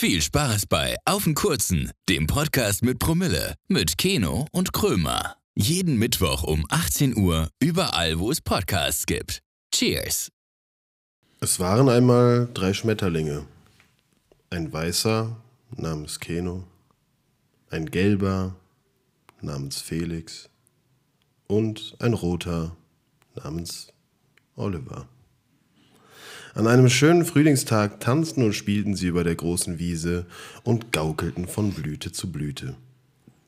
Viel Spaß bei Auf den Kurzen, dem Podcast mit Promille, mit Keno und Krömer. Jeden Mittwoch um 18 Uhr, überall, wo es Podcasts gibt. Cheers! Es waren einmal drei Schmetterlinge. Ein weißer namens Keno, ein gelber namens Felix und ein roter namens Oliver. An einem schönen Frühlingstag tanzten und spielten sie über der großen Wiese und gaukelten von Blüte zu Blüte.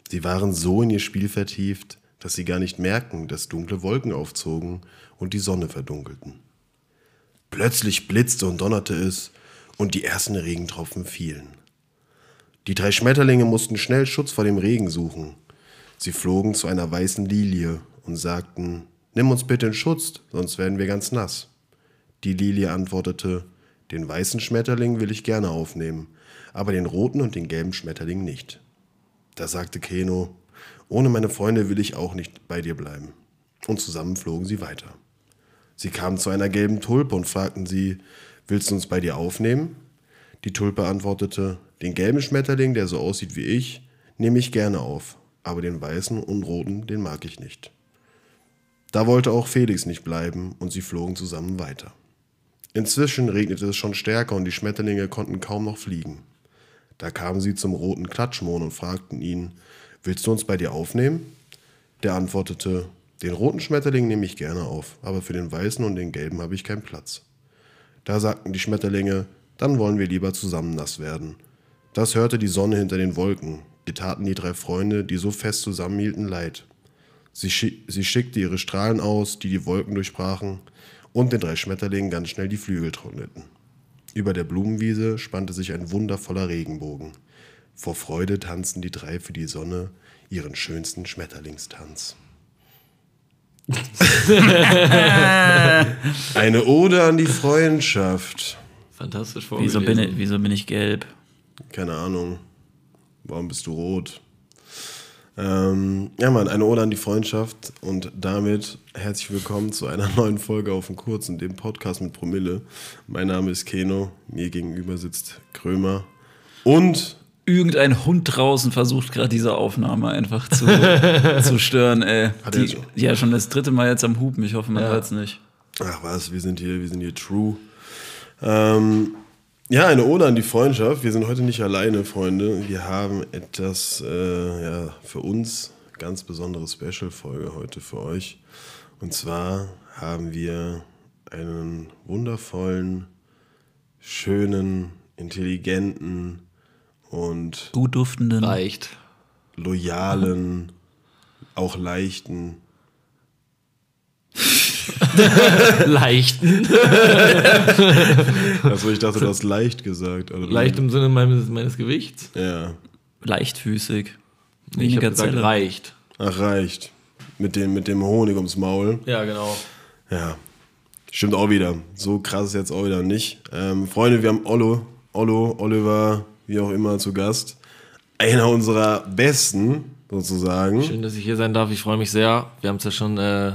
Sie waren so in ihr Spiel vertieft, dass sie gar nicht merkten, dass dunkle Wolken aufzogen und die Sonne verdunkelten. Plötzlich blitzte und donnerte es, und die ersten Regentropfen fielen. Die drei Schmetterlinge mussten schnell Schutz vor dem Regen suchen. Sie flogen zu einer weißen Lilie und sagten, Nimm uns bitte in Schutz, sonst werden wir ganz nass. Die Lilie antwortete, Den weißen Schmetterling will ich gerne aufnehmen, aber den roten und den gelben Schmetterling nicht. Da sagte Keno, Ohne meine Freunde will ich auch nicht bei dir bleiben. Und zusammen flogen sie weiter. Sie kamen zu einer gelben Tulpe und fragten sie, Willst du uns bei dir aufnehmen? Die Tulpe antwortete, Den gelben Schmetterling, der so aussieht wie ich, nehme ich gerne auf, aber den weißen und roten, den mag ich nicht. Da wollte auch Felix nicht bleiben und sie flogen zusammen weiter. Inzwischen regnete es schon stärker und die Schmetterlinge konnten kaum noch fliegen. Da kamen sie zum roten Klatschmohn und fragten ihn, Willst du uns bei dir aufnehmen? Der antwortete, Den roten Schmetterling nehme ich gerne auf, aber für den weißen und den gelben habe ich keinen Platz. Da sagten die Schmetterlinge, dann wollen wir lieber zusammen nass werden. Das hörte die Sonne hinter den Wolken. Ihr taten die drei Freunde, die so fest zusammenhielten, leid. Sie, schick, sie schickte ihre Strahlen aus, die die Wolken durchbrachen, und den drei Schmetterlingen ganz schnell die Flügel trockneten. Über der Blumenwiese spannte sich ein wundervoller Regenbogen. Vor Freude tanzten die drei für die Sonne ihren schönsten Schmetterlingstanz. Eine Ode an die Freundschaft. Fantastisch Wieso bin, ich, wieso bin ich gelb? Keine Ahnung. Warum bist du rot? Ähm, ja, Mann, eine Ode an die Freundschaft und damit herzlich willkommen zu einer neuen Folge auf dem Kurzen, dem Podcast mit Promille. Mein Name ist Keno, mir gegenüber sitzt Krömer und Irgendein Hund draußen versucht gerade diese Aufnahme einfach zu, zu stören, ey. Hat Die, schon? ja, schon das dritte Mal jetzt am Hupen. Ich hoffe, man Ja. hört's nicht. Ach was, wir sind hier, wir sind hier true. Ähm, ja, eine Ode an die Freundschaft. Wir sind heute nicht alleine, Freunde. Wir haben etwas, äh, ja, für uns ganz besondere Special-Folge heute für euch. Und zwar haben wir einen wundervollen, schönen, intelligenten und Gut duftenden. Reicht. loyalen, auch leichten Leichten. Also ich dachte, du hast leicht gesagt. Also, Leicht im Sinne meines, meines Gewichts. Ja. Leichtfüßig. Ich habe gesagt, Zelle. reicht. Ach, reicht. Mit dem, mit dem Honig ums Maul. Ja, genau. Ja. Stimmt auch wieder. So krass ist jetzt auch wieder nicht. Ähm, Freunde, wir haben Ollo, Ollo, Oliver, wie auch immer, zu Gast. Einer unserer besten, sozusagen. Schön, dass ich hier sein darf. Ich freue mich sehr. Wir haben es ja schon äh,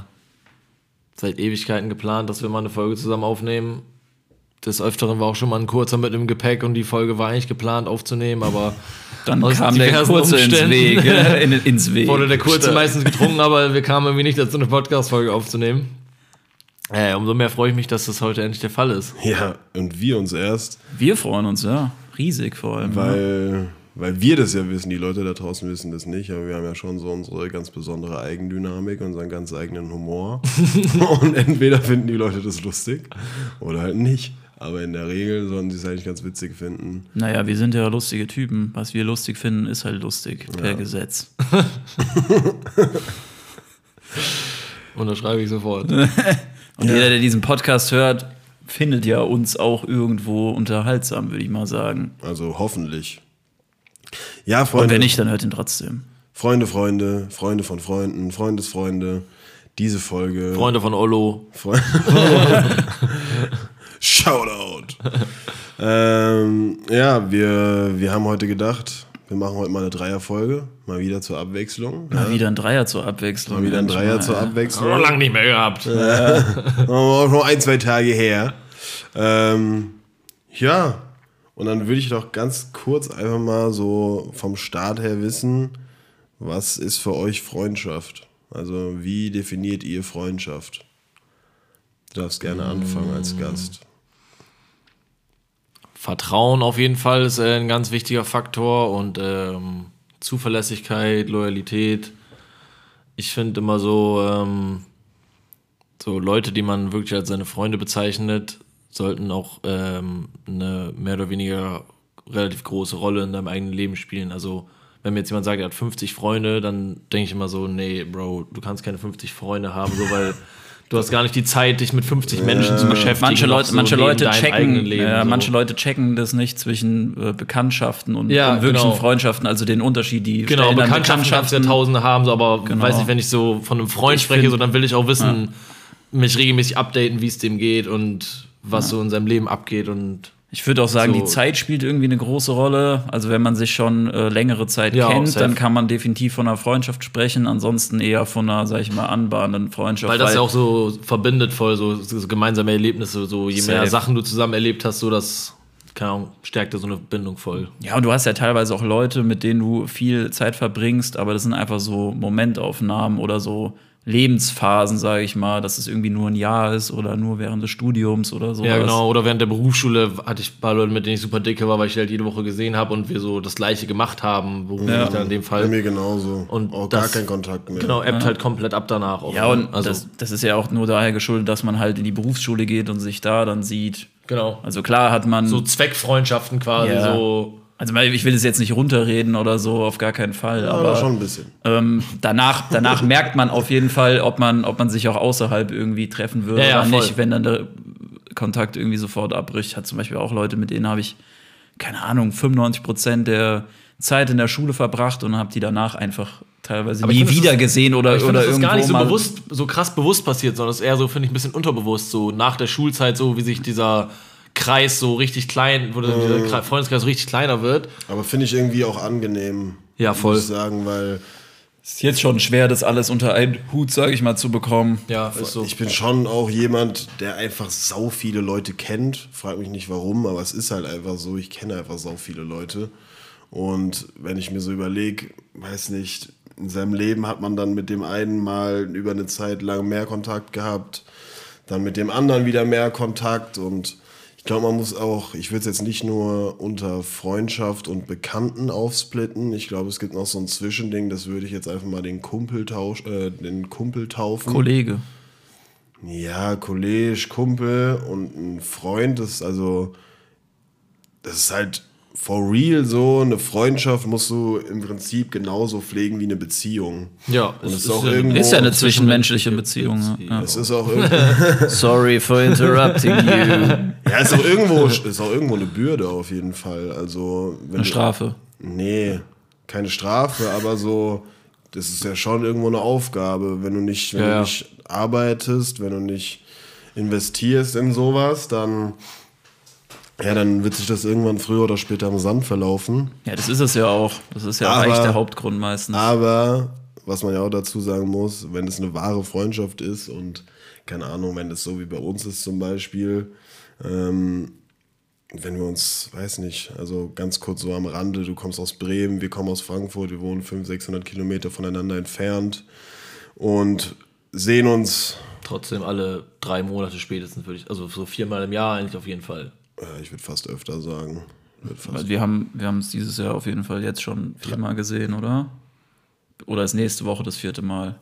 seit Ewigkeiten geplant, dass wir mal eine Folge zusammen aufnehmen. Des Öfteren war auch schon mal ein kurzer mit im Gepäck und die Folge war eigentlich geplant aufzunehmen, aber Dann aus kam der kurze ins Weg. in, ins Weg. wurde der kurze meistens getrunken, aber wir kamen irgendwie nicht dazu, eine Podcast-Folge aufzunehmen. Äh, umso mehr freue ich mich, dass das heute endlich der Fall ist. Ja, und wir uns erst, Wir freuen uns, ja. Riesig vor allem. ja. Weil, wir das ja wissen. Die Leute da draußen wissen das nicht, aber wir haben ja schon so unsere ganz besondere Eigendynamik, unseren ganz eigenen Humor. und entweder finden die Leute das lustig oder halt nicht. Aber in der Regel sollten sie es eigentlich ganz witzig finden. Naja, wir sind ja lustige Typen. Was wir lustig finden, ist halt lustig. Per Gesetz. Unterschreibe ich sofort. Und jeder, der diesen Podcast hört, findet ja uns auch irgendwo unterhaltsam, würde ich mal sagen. Also hoffentlich. Ja, Und Freunde. wenn nicht, dann hört ihn trotzdem. Freunde, Freunde, Freunde von Freunden, Freundesfreunde. Diese Folge. Freunde von Ollo. Freunde. Shoutout. ähm, ja, wir, wir haben heute gedacht, wir machen heute mal eine Dreierfolge. Mal wieder zur Abwechslung. Mal wieder ein Dreier zur Abwechslung. Mal wieder ein Dreier Manchmal, zur ja. Abwechslung. Noch lange nicht mehr gehabt. Auch noch ein, zwei Tage her. Ähm, ja, Und dann würde ich doch ganz kurz einfach mal so vom Start her wissen, was ist für euch Freundschaft? Also wie definiert ihr Freundschaft? Du darfst gerne anfangen als Gast. Vertrauen auf jeden Fall ist äh, ein ganz wichtiger Faktor und ähm, Zuverlässigkeit, Loyalität. Ich finde immer so, ähm, so Leute, die man wirklich als seine Freunde bezeichnet, sollten auch ähm, eine mehr oder weniger relativ große Rolle in deinem eigenen Leben spielen. Also wenn mir jetzt jemand sagt, er hat 50 Freunde, dann denke ich immer so, nee, Bro, du kannst keine 50 Freunde haben, so weil du hast gar nicht die Zeit, dich mit 50 Menschen zu beschäftigen. Manche Leute, so manche Leute checken, Leben, ja, so. manche Leute checken das nicht zwischen äh, Bekanntschaften und, Ja, und wirklichen genau. Freundschaften, also den Unterschied, die Genau, Bekanntschaften kannst du ja Tausende haben, so, aber Genau. weiß nicht, wenn ich so von einem Freund Ich spreche, find- so, dann will ich auch wissen, mich regelmäßig updaten, wie es dem geht und was so in seinem Leben abgeht und Ich würde auch sagen, So. die Zeit spielt irgendwie eine große Rolle. Also wenn man sich schon äh, längere Zeit Ja, kennt, dann kann man definitiv von einer Freundschaft sprechen. Ansonsten eher von einer, sag ich mal, anbahnenden Freundschaft. weil das ja auch so verbindet voll, so, so gemeinsame Erlebnisse, so je mehr Safe. Sachen du zusammen erlebt hast, so das, keine Ahnung, stärkt ja so eine Bindung voll. Ja, und du hast ja teilweise auch Leute, mit denen du viel Zeit verbringst, aber das sind einfach so Momentaufnahmen oder so Lebensphasen, sage ich mal, dass es irgendwie nur ein Jahr ist oder nur während des Studiums oder so. Ja, genau. Oder während der Berufsschule hatte ich ein paar Leute, mit denen ich super dicke war, weil ich die halt jede Woche gesehen habe und wir so das Gleiche gemacht haben, beruflich Ja. dann in dem Bei Fall. mir genauso. Und auch gar das- kein Kontakt mehr. Genau, ebbt halt komplett ab danach. Auch, Ja, und also, das, das ist ja auch nur daher geschuldet, dass man halt in die Berufsschule geht und sich da dann sieht. genau. Also klar hat man. So Zweckfreundschaften quasi, Ja. so. Also ich will es jetzt nicht runterreden oder so, auf gar keinen Fall. Ja, aber aber schon ein bisschen. ähm, danach, danach merkt man auf jeden Fall, ob man, ob man sich auch außerhalb irgendwie treffen würde Ja, ja, oder voll. nicht, wenn dann der Kontakt irgendwie sofort abbricht. Ich hatte zum Beispiel auch Leute, mit denen habe ich, keine Ahnung, 95 Prozent der Zeit in der Schule verbracht und habe die danach einfach teilweise Aber nie das wieder ist- gesehen oder, Ich oder das ist irgendwo gar nicht so mal bewusst, so krass bewusst passiert, sondern es ist eher so, finde ich, ein bisschen unterbewusst, so nach der Schulzeit, so wie sich dieser Kreis so richtig klein, wo dieser Kre- Freundeskreis so richtig kleiner wird. Aber finde ich irgendwie auch angenehm. Ja, voll. Muss ich sagen, weil Ist jetzt schon schwer, das alles unter einen Hut, sage ich mal, zu bekommen. Ja, ist so. ich bin schon auch jemand, der einfach sau viele Leute kennt. Frag mich nicht warum, aber es ist halt einfach so. Ich kenne einfach sau viele Leute. Und wenn ich mir so überlege, weiß nicht, in seinem Leben hat man dann mit dem einen mal über eine Zeit lang mehr Kontakt gehabt, dann mit dem anderen wieder mehr Kontakt und glaube, man muss auch, ich würde es jetzt nicht nur unter Freundschaft und Bekannten aufsplitten. Ich glaube, es gibt noch so ein Zwischending, das würde ich jetzt einfach mal den Kumpel, tausch, äh, den Kumpel taufen. Kollege. Ja, Kollege, Kumpel und ein Freund, das ist also, das ist halt for real so, eine Freundschaft musst du im Prinzip genauso pflegen wie eine Beziehung. Ja, Und es ist auch irgendwo, Ist ja eine zwischenmenschliche Beziehung. Ja. es ist auch irgendwo, Sorry for interrupting you. ja, ist auch irgendwo, ist auch irgendwo eine Bürde auf jeden Fall. Also, wenn Eine du- Strafe. Nee, keine Strafe, aber so, das ist ja schon irgendwo eine Aufgabe. Wenn du nicht, wenn Ja, ja. du nicht arbeitest, wenn du nicht investierst in sowas, dann, ja, dann wird sich das irgendwann früher oder später im Sand verlaufen. Ja, das ist es ja auch. Das ist ja Aber- eigentlich der Hauptgrund meistens. Aber, was man ja auch dazu sagen muss, wenn es eine wahre Freundschaft ist und, keine Ahnung, wenn es so wie bei uns ist zum Beispiel, ähm, wenn wir uns, weiß nicht, also ganz kurz so am Rande, du kommst aus Bremen, wir kommen aus Frankfurt, wir wohnen 500, 600 Kilometer voneinander entfernt und sehen uns, Trotzdem alle drei Monate spätestens würde ich, also so viermal im Jahr eigentlich auf jeden Fall. Äh, ich würde fast öfter sagen, fast wir haben wir haben es dieses Jahr auf jeden Fall jetzt schon viermal gesehen, oder? Oder ist nächste Woche das vierte Mal?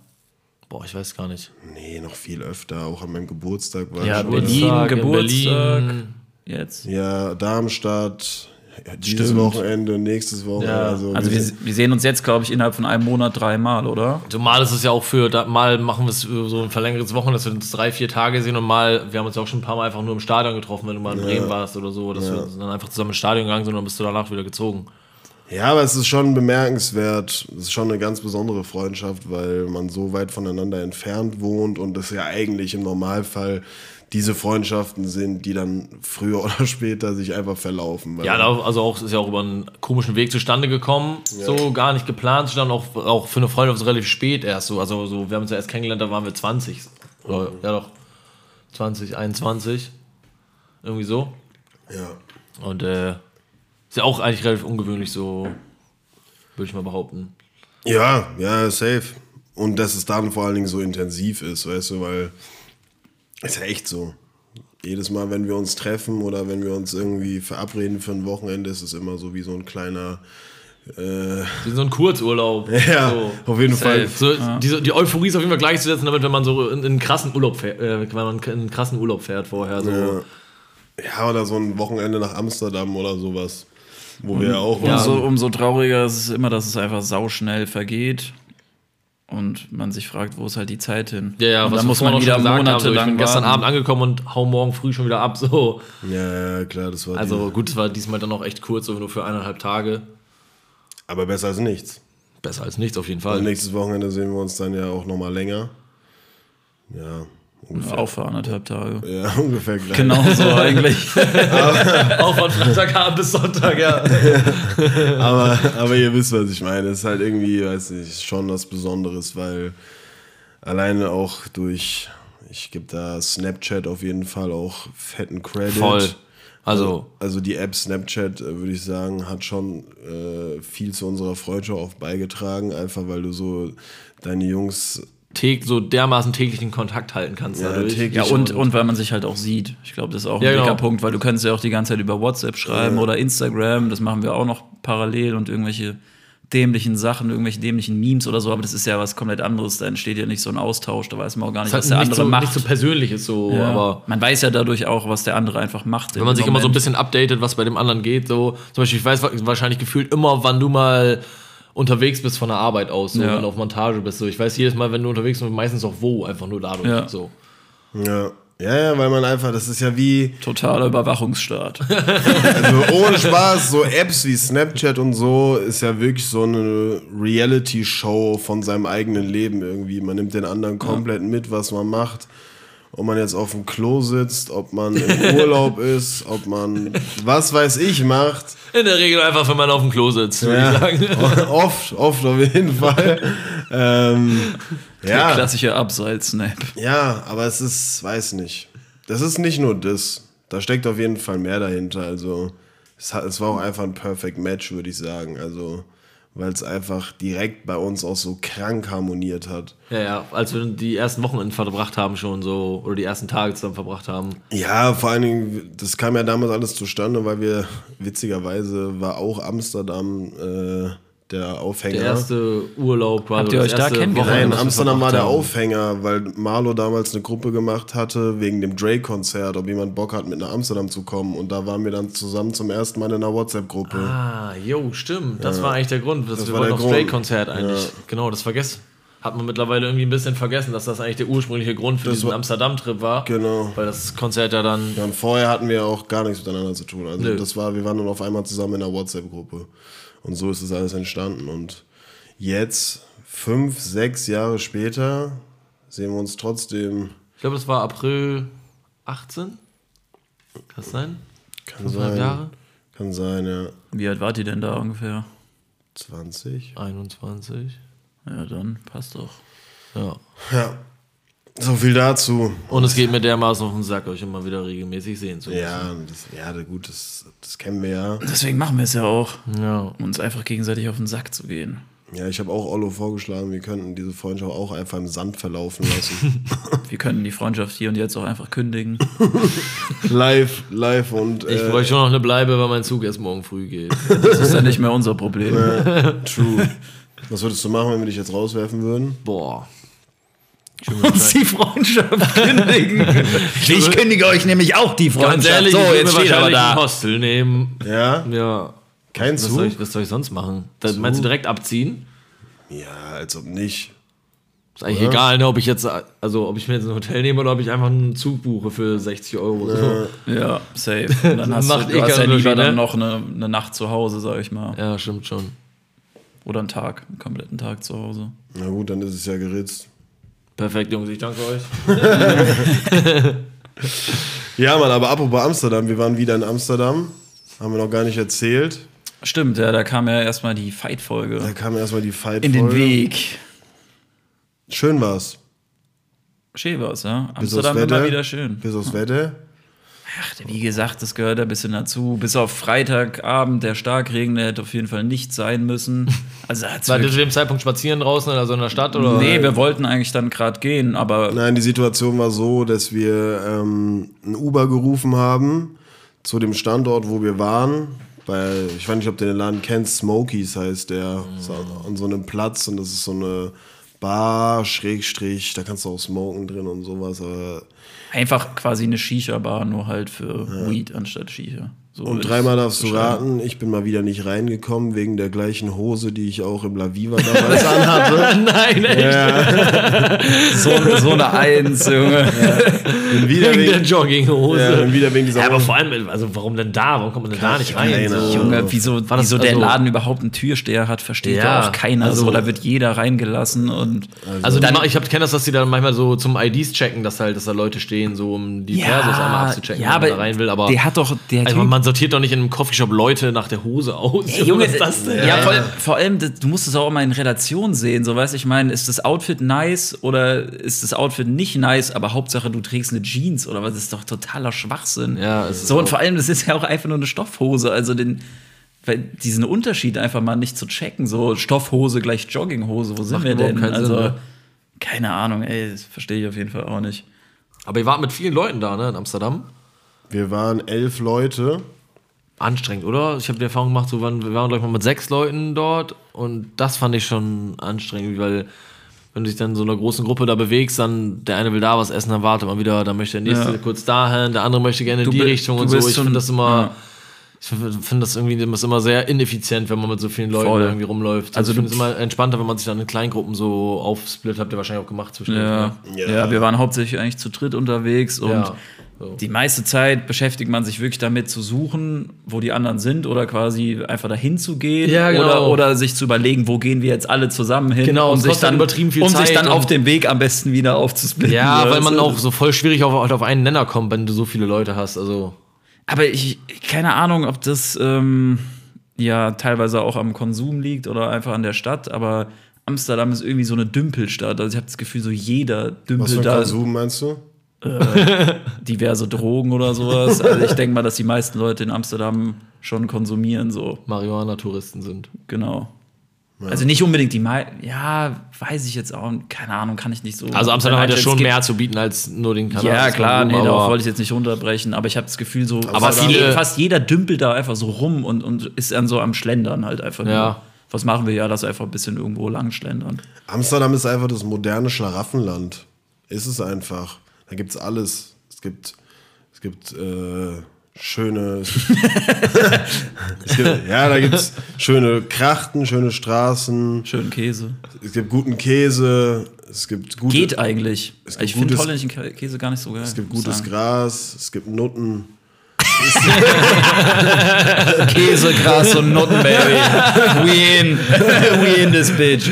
Boah, ich weiß gar nicht. nee, noch viel öfter, auch an meinem Geburtstag war Ja, schon. Berlin, Geburtstag in Geburtstag. Berlin. Jetzt. Ja, Darmstadt, ja, dieses Stimmt. Wochenende, nächstes Wochenende. Ja. Also, Also wir wir, sehen uns jetzt, glaube ich, innerhalb von einem Monat dreimal, oder? Also mal ist es ja auch für, da, mal machen wir es für so ein verlängertes Wochen, dass wir uns drei, vier Tage sehen und mal, wir haben uns auch schon ein paar Mal einfach nur im Stadion getroffen, wenn du mal in Bremen warst oder so, dass wir dann einfach zusammen ins Stadion gegangen sind und dann bist du danach wieder gezogen. Ja, aber es ist schon bemerkenswert. Es ist schon eine ganz besondere Freundschaft, weil man so weit voneinander entfernt wohnt und es ja eigentlich im Normalfall diese Freundschaften sind, die dann früher oder später sich einfach verlaufen. Ja, also auch ist ja auch über einen komischen Weg zustande gekommen, so gar nicht geplant, stand auch, auch für eine Freundschaft so relativ spät erst so. Also so, wir haben uns ja erst kennengelernt, da waren wir 20. Oder, ja doch, 20, 21. Irgendwie so. ja. Und äh, Ist ja auch eigentlich relativ ungewöhnlich so, würde ich mal behaupten. Ja, ja, safe. Und dass es dann vor allen Dingen so intensiv ist, weißt du, weil ist ja echt so. Jedes Mal, wenn wir uns treffen oder wenn wir uns irgendwie verabreden für ein Wochenende, ist es immer so wie so ein kleiner. Äh, So ein Kurzurlaub. Ja, so. auf jeden Fall. So, diese, die Euphorie ist auf jeden Fall gleichzusetzen, damit wenn man so in, in einen krassen Urlaub fährt, äh, wenn man in einen krassen Urlaub fährt vorher. So. ja. ja, oder so ein Wochenende nach Amsterdam oder sowas. Wo wir ja auch Ja. waren. Umso, umso trauriger ist es immer, dass es einfach sauschnell vergeht und man sich fragt, wo ist halt die Zeit hin? Ja, ja, und was dann muss man wieder so, ich monatelang bin gestern. Abend angekommen und hau morgen früh schon wieder ab. So. Ja, ja, klar, das war Also die. gut, es war diesmal dann auch echt kurz, so nur für eineinhalb Tage. Aber besser als nichts. Besser als nichts auf jeden Fall. nächstes Wochenende sehen wir uns dann ja auch nochmal länger. Ja, ungefähr. Auch für anderthalb Tage. Ja, ungefähr gleich. Genau so eigentlich. auch von Freitagabend bis Sonntag, ja. aber, aber ihr wisst, was ich meine. Es ist halt irgendwie, weiß nicht, schon was Besonderes, weil alleine auch durch, ich gebe da Snapchat auf jeden Fall auch fetten Credit. Voll. Also, Also die App Snapchat, äh, würde ich sagen, hat schon äh, viel zu unserer Freundschaft auch beigetragen, einfach weil du so deine Jungs so dermaßen täglichen Kontakt halten kannst Ja, täglich. Ja, und, und weil man sich halt auch sieht. Ich glaube, das ist auch ein Ja, dicker genau. Punkt, weil du kannst ja auch die ganze Zeit über WhatsApp schreiben oder Instagram. Das machen wir auch noch parallel und irgendwelche dämlichen Sachen, irgendwelche dämlichen Memes oder so. Aber das ist ja was komplett anderes. Da entsteht ja nicht so ein Austausch. Da weiß man auch gar nicht, Das was ist der nicht andere so, macht. nicht so persönliches so, ja. aber man weiß ja dadurch auch, was der andere einfach macht. wenn man sich immer so ein bisschen updatet, was bei dem anderen geht, so zum Beispiel, ich weiß wa- wahrscheinlich gefühlt immer, wann du mal unterwegs bist von der Arbeit aus, so, Ja. wenn du auf Montage bist. So. Ich weiß jedes Mal, wenn du unterwegs bist, meistens auch wo, einfach nur dadurch. Ja. So. Ja. Ja, ja, weil man einfach, das ist ja wie, Totaler Überwachungsstaat. also ohne Spaß, so Apps wie Snapchat und so ist ja wirklich so eine Reality-Show von seinem eigenen Leben irgendwie. Man nimmt den anderen komplett mit, was man macht. Ob man jetzt auf dem Klo sitzt, ob man im Urlaub ist, ob man was weiß ich macht. In der Regel einfach, wenn man auf dem Klo sitzt, würde ich sagen. oft, oft auf jeden Fall. ähm, Der ja. klassische Abseits-Snap. Ja, aber es ist, weiß nicht. Das ist nicht nur das. Da steckt auf jeden Fall mehr dahinter. Also, es, hat, es war auch einfach ein Perfect Match, würde ich sagen. Also, weil es einfach direkt bei uns auch so krank harmoniert hat. Ja, ja, als wir die ersten Wochenenden verbracht haben schon so, oder die ersten Tage zusammen verbracht haben. Ja, vor allen Dingen, das kam ja damals alles zustande, weil wir, witzigerweise, war auch Amsterdam äh, der Aufhänger. Der erste Urlaub quasi. Habt ihr euch da kennengelernt? Nein, Amsterdam war der. Aufhänger, weil Marlo damals eine Gruppe gemacht hatte wegen dem Drake-Konzert, ob jemand Bock hat, mit nach Amsterdam zu kommen. Und da waren wir dann zusammen zum ersten Mal in einer WhatsApp-Gruppe. Ah, jo, stimmt. Das war eigentlich der Grund. Dass Das wir war wollten Grund. Drake-Konzert eigentlich. Ja. Genau, das vergessen. Hat man mittlerweile irgendwie ein bisschen vergessen, dass das eigentlich der ursprüngliche Grund für Das diesen war- Amsterdam-Trip war. Genau. Weil das Konzert ja dann. Ja, und vorher hatten wir auch gar nichts miteinander zu tun. Also Nö. das war, wir waren dann auf einmal zusammen in einer WhatsApp-Gruppe. Und so ist es alles entstanden. Und jetzt, fünf, sechs Jahre später, sehen wir uns trotzdem. Ich glaube, das war April 18. Kann das sein? Kann sein. Jahre? Kann sein, ja. Wie alt wart ihr denn da ungefähr? 20. 21. Ja, dann passt doch. Ja. Ja. So viel dazu. Und es geht mir dermaßen auf den Sack, euch immer wieder regelmäßig sehen zu müssen. Ja, das, ja, gut, das, das kennen wir ja. Deswegen machen wir es ja auch, Ja. um uns einfach gegenseitig auf den Sack zu gehen. Ja, ich habe auch Ollo vorgeschlagen, wir könnten diese Freundschaft auch einfach im Sand verlaufen lassen. Wir können die Freundschaft hier und jetzt auch einfach kündigen. live, live und Ich äh, bräuchte schon noch eine Bleibe, weil mein Zug erst morgen früh geht. Das ist dann nicht mehr unser Problem. true. Was würdest du machen, wenn wir dich jetzt rauswerfen würden? Boah. Uns die Freundschaft kündigen. Ich kündige euch nämlich auch die Freundschaft. Ganz ehrlich, so, ich jetzt steht aber wahrscheinlich ein da. Hostel nehmen. Ja? Ja. Kein Was soll, ich, Zug? was soll ich sonst machen? Da, meinst du direkt abziehen? Ja, als ob nicht. Ist eigentlich egal, ne, ob ich jetzt, also ob ich mir jetzt ein Hotel nehme oder ob ich einfach einen Zug buche für 60 Euro oder so. Ja, safe. Und dann hast Macht du, eh du hast ja lieber Unterschied, dann ne? noch eine, eine Nacht zu Hause, sag ich mal. Ja, stimmt schon. Oder einen Tag, einen kompletten Tag zu Hause. Na gut, dann ist es ja geritzt. Perfekt, Jungs, ich danke euch. Ja, Mann, aber apropos Amsterdam, wir waren wieder in Amsterdam. Haben wir noch gar nicht erzählt. Stimmt, ja, da kam ja erstmal die Fight-Folge Da kam erstmal die fight in den Weg. Schön war's. Schön war's, ja. Bis aufs Amsterdam immer wieder schön. Bis aufs Wetter. Ach, wie gesagt, das gehört ein bisschen dazu. Bis auf Freitagabend, der Starkregen, der hätte auf jeden Fall nicht sein müssen. Also War du wirklich- zu dem Zeitpunkt spazieren draußen oder so in der Stadt? Oder? Nee, wir wollten eigentlich dann gerade gehen, aber Nein, die Situation war so, dass wir ähm, ein Uber gerufen haben zu dem Standort, wo wir waren. Weil, ich weiß nicht, ob du den Laden kennst, Smokies heißt der. Ist an so einem Platz und das ist so eine Bar, Schrägstrich, da kannst du auch smoken drin und sowas. Aber einfach quasi eine Shisha-Bar, nur halt für Weed anstatt Shisha. So und dreimal darfst du raten, ich bin mal wieder nicht reingekommen, wegen der gleichen Hose, die ich auch im La Viva damals anhatte. Nein, echt. So, so eine Eins, Junge. Bin wieder Wegen der wegen, Jogginghose. ja, bin wieder wegen dieser Ja, aber vor allem, also warum denn da? Warum kommt man denn da nicht rein? Keine So. Junge, wieso, War das wieso der also- Laden überhaupt einen Türsteher hat, versteht Ja, ja auch keiner. also- so, da wird jeder reingelassen und Also dann, die, ich kenne das, dass die dann manchmal so zum IDs checken, dass halt, dass da Leute stehen, so um die Persos einmal abzuchecken, ja, wenn man da rein will. Aber der hat doch, der also Typ, man sortiert doch nicht in einem Coffeeshop Leute nach der Hose aus. Ey, Junge, was ist das denn? Ja, vor, allem- vor allem, du musst es auch immer in Relation sehen. So, weißt du, ich meine, ist das Outfit nice oder ist das Outfit nicht nice, aber Hauptsache du trägst eine Jeans oder was? Das ist doch totaler Schwachsinn. Ja, so, und vor allem, das ist ja auch einfach nur eine Stoffhose. Also den, weil diesen Unterschied einfach mal nicht zu checken. So Stoffhose gleich Jogginghose, wo sind wir denn? also, Sinn, ne? keine Ahnung, ey, das verstehe ich auf jeden Fall auch nicht. Aber ihr wart mit vielen Leuten da, ne, in Amsterdam. Wir waren elf Leute. Anstrengend, oder? Ich habe die Erfahrung gemacht, so waren, wir waren, glaube ich, mal mit sechs Leuten dort und das fand ich schon anstrengend, weil wenn du dich dann in so einer großen Gruppe da bewegst, dann der eine will da was essen, dann wartet man wieder, dann möchte der nächste Ja. kurz dahin, der andere möchte gerne in die Richtung und so. Ich finde das immer, ja. ich finde das irgendwie das ist immer sehr ineffizient, wenn man mit so vielen Leuten Voll. irgendwie rumläuft. Also Also ich finde es immer entspannter, wenn man sich dann in Kleingruppen so aufsplittet, habt ihr wahrscheinlich auch gemacht zwischendurch. Ja. ne? Ja. Ja. wir waren hauptsächlich eigentlich zu dritt unterwegs und Ja, so. die meiste Zeit beschäftigt man sich wirklich damit zu suchen, wo die anderen sind oder quasi einfach dahin zu gehen Ja, genau. oder, oder sich zu überlegen, wo gehen wir jetzt alle zusammen hin, Genau, um sich kostet dann übertrieben viel um sich Zeit dann auf dem Weg am besten wieder aufzusplitten. Ja, weil man auch so voll schwierig auf, auf einen Nenner kommt, wenn du so viele Leute hast. Also Aber ich keine Ahnung, ob das ähm, ja teilweise auch am Konsum liegt oder einfach an der Stadt, aber Amsterdam ist irgendwie so eine Dümpelstadt. Also ich habe das Gefühl, so jeder Was für dümpelt ein da Konsum meinst du? Diverse Drogen oder sowas. Also ich denke mal, dass die meisten Leute in Amsterdam schon konsumieren, so Marihuana-Touristen sind. genau. Also nicht unbedingt die mei ja, weiß ich jetzt auch, keine Ahnung, kann ich nicht so. Also Amsterdam hat ja schon mehr zu bieten als nur den Kanal. Ja, klar, nee, darauf wollte ich jetzt nicht runterbrechen, aber ich habe das Gefühl, so Aber fast, viele- fast jeder dümpelt da einfach so rum und, und ist dann so am Schlendern halt einfach. Ja. Nur. Was machen wir ja, das einfach ein bisschen irgendwo lang schlendern. Amsterdam ist einfach das moderne Schlaraffenland. Ist es einfach. Da gibt's alles. Es gibt, es gibt äh, schöne. es gibt, ja, da gibt's schöne Krachten, schöne Straßen. Schön Käse. Es gibt guten Käse. Es gibt gute, Geht eigentlich. Es gibt Ich finde holländischen Kä- Käse gar nicht so geil. Es gibt gutes sagen. Gras. Es gibt Nutten. Käse, Gras und Nutten, baby. We in. We in this bitch.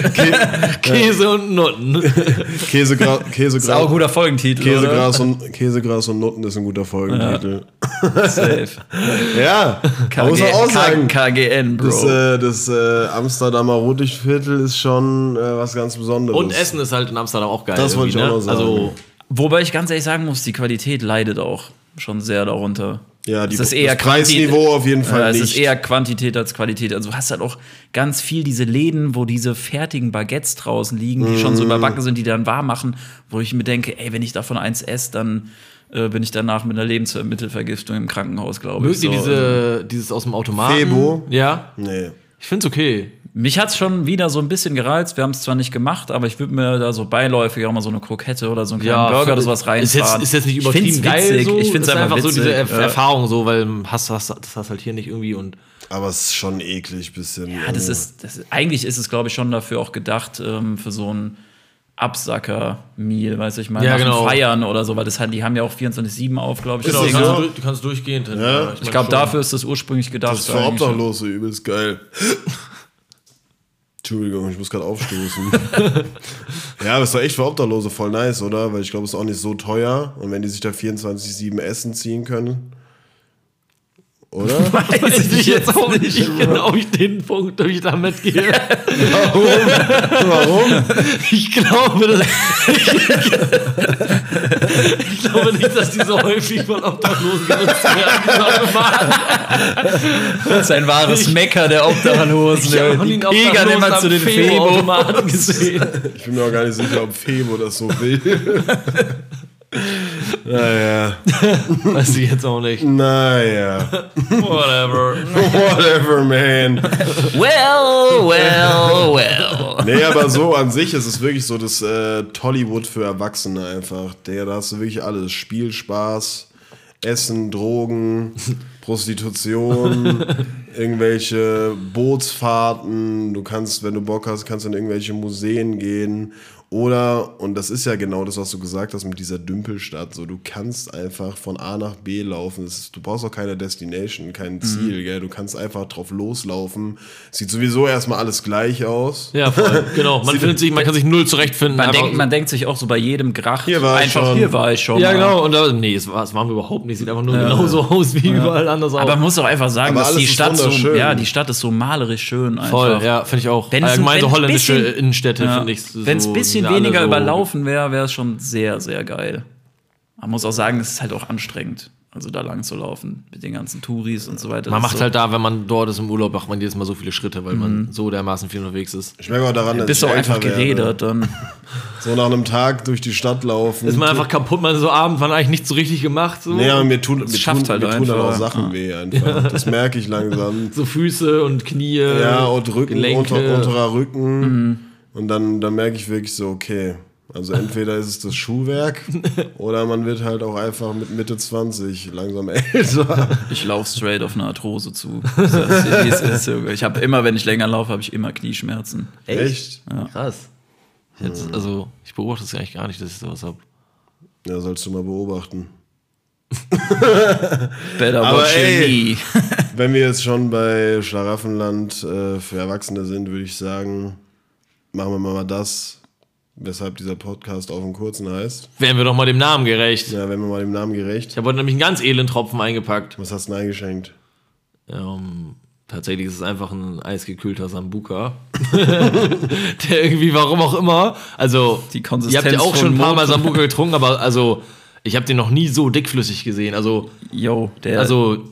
Käse und Nutten. Käsegra Käsegras, Ist auch ein guter Folgentitel. Käsegras, und, Käsegras und Nutten ist ein guter Folgentitel. Oder? Safe. Ja, muss man auch sagen. KGN, Bro. Das, äh, das äh, Amsterdamer Rotlichtviertel ist schon äh, was ganz Besonderes. Und Essen ist halt in Amsterdam auch geil. Das wollte ich irgendwie, auch ne? noch sagen. Also, Wobei ich ganz ehrlich sagen muss, die Qualität leidet auch schon sehr darunter. Ja, die, Es ist eher das Preisniveau auf jeden Fall es nicht. ist eher Quantität als Qualität. Also du hast halt auch ganz viel diese Läden, wo diese fertigen Baguettes draußen liegen, die Mhm. schon so überbacken sind, die dann warm machen, wo ich mir denke, ey, wenn ich davon eins esse, dann äh, bin ich danach mit einer Lebensmittelvergiftung im Krankenhaus, glaube ich. mögt ihr So, also diese, dieses aus dem Automaten? Febo? Ja. nee. Ich find's okay. Mich hat's schon wieder so ein bisschen gereizt. Wir haben es zwar nicht gemacht, aber ich würde mir da so beiläufig auch mal so eine Krokette oder so einen kleinen Burger oder sowas ist jetzt, ist jetzt nicht Ich übertrieben find's geil. witzig. So. Ich finde es Ist einfach, so diese witzig. Erf Ja. Erfahrung so, weil hast, hast, das hast halt hier nicht irgendwie und Aber es ist schon eklig bisschen. Ja, das ist, das, eigentlich ist es, glaube ich, schon dafür auch gedacht, ähm, für so ein Absacker-Meal, weiß ich mal, Ja, genau. Feiern oder so, weil das halt, die haben ja auch 24-7 auf, glaube ich. Genau, du, kannst, durch- du kannst durchgehend hin. Ja. ich glaube, dafür ist das ursprünglich gedacht. Das ist für. Obdachlose übelst geil. Entschuldigung, ich muss gerade aufstoßen. ja, aber ist doch echt für Obdachlose voll nice, oder? Weil ich glaube, es ist auch nicht so teuer. Und wenn die sich da 24-7 Essen ziehen können. Oder? Weiß ich jetzt auch nicht genau, ich den Punkt, ob ich damit gehe. Warum? Ich glaube, dass, ich glaube nicht, dass die so häufig von Obdachlosen genutzt werden. Das ist ein wahres Mecker der Obdachlosen. Ich habe Pilgern Obdachlosen immer am zu den Febo-Automaten Febo. gesehen. Ich bin mir auch gar nicht sicher, ob Febo das so will. naja, Weiß ich jetzt auch nicht. naja. Whatever. Whatever, man. Well, well, well. Nee, aber so an sich ist es wirklich so das äh, Tollywood für Erwachsene einfach. Der, da hast du wirklich alles. Spiel, Spaß, Essen, Drogen, Prostitution, irgendwelche Bootsfahrten. Du kannst, wenn du Bock hast, kannst in irgendwelche Museen gehen. Oder, und das ist ja genau das, was du gesagt hast mit dieser Dümpelstadt, so du kannst einfach von A nach B laufen. Ist, du brauchst auch keine Destination, kein Ziel, gell? Du kannst einfach drauf loslaufen. Sieht sowieso erstmal alles gleich aus. Ja, voll. Genau. Man, findet sich, man kann sich null zurechtfinden. Man denkt, man denkt sich auch so bei jedem Gracht Hier war ich einfach, schon. hier war ich schon. Ja, mal. genau. Und da, nee, es war, es waren wir überhaupt nicht. Sieht einfach nur genauso aus wie überall anders auch. Aber man muss auch einfach sagen, Aber dass die Stadt so, ja, die Stadt ist so malerisch schön einfach. Voll, ja, finde ich auch. Wenn es ein- Allgemein so wenn ein holländische bisschen- Innenstädte Ja. finde ich so. Wenn es ein bisschen weniger so- überlaufen wäre, wäre es schon sehr, sehr geil. Man muss auch sagen, es ist halt auch anstrengend, also da lang zu laufen mit den ganzen Touris und so weiter. Man Das macht ist halt da, wenn man dort ist im Urlaub, macht man jedes Mal so viele Schritte, weil man so dermaßen viel unterwegs ist. Ich merke auch daran, so, dass bist du auch einfach geredet dann. So nach einem Tag durch die Stadt laufen. Ist man einfach kaputt, man so abends, man hat eigentlich nicht so richtig gemacht. So, Nee, aber mir tun, mir schafft tun, halt mir tun dann auch einfach. Sachen weh einfach. Das merke ich langsam. so Füße und Knie. Ja, und Rücken, Gelenke. unter, unterer Rücken. Und dann, dann merke ich wirklich so, okay. Also entweder ist es das Schuhwerk oder man wird halt auch einfach mit Mitte 20 langsam älter. Ich laufe straight auf eine Arthrose zu. Ich habe immer, wenn ich länger laufe, habe ich immer Knieschmerzen. Echt? Krass. Ich hätte, also, ich beobachte es ja eigentlich gar nicht, dass ich sowas habe. Ja, sollst du mal beobachten. Better Aber ey. Wenn wir jetzt schon bei Schlaraffenland äh, für Erwachsene sind, würde ich sagen, machen wir mal das, weshalb dieser Podcast auf dem Kurzen heißt. Wären wir doch mal dem Namen gerecht. Ja, wenn wir mal dem Namen gerecht. Ich habe heute nämlich einen ganz edlen Tropfen eingepackt. Was hast du denn eingeschenkt? Ähm, tatsächlich ist es einfach ein eisgekühlter Sambuka. Der irgendwie, warum auch immer. Also, Die ihr Konsistenz habt ja auch schon ein paar Mal. Sambuka getrunken, aber also, ich habe den noch nie so dickflüssig gesehen. Also, Yo, der, also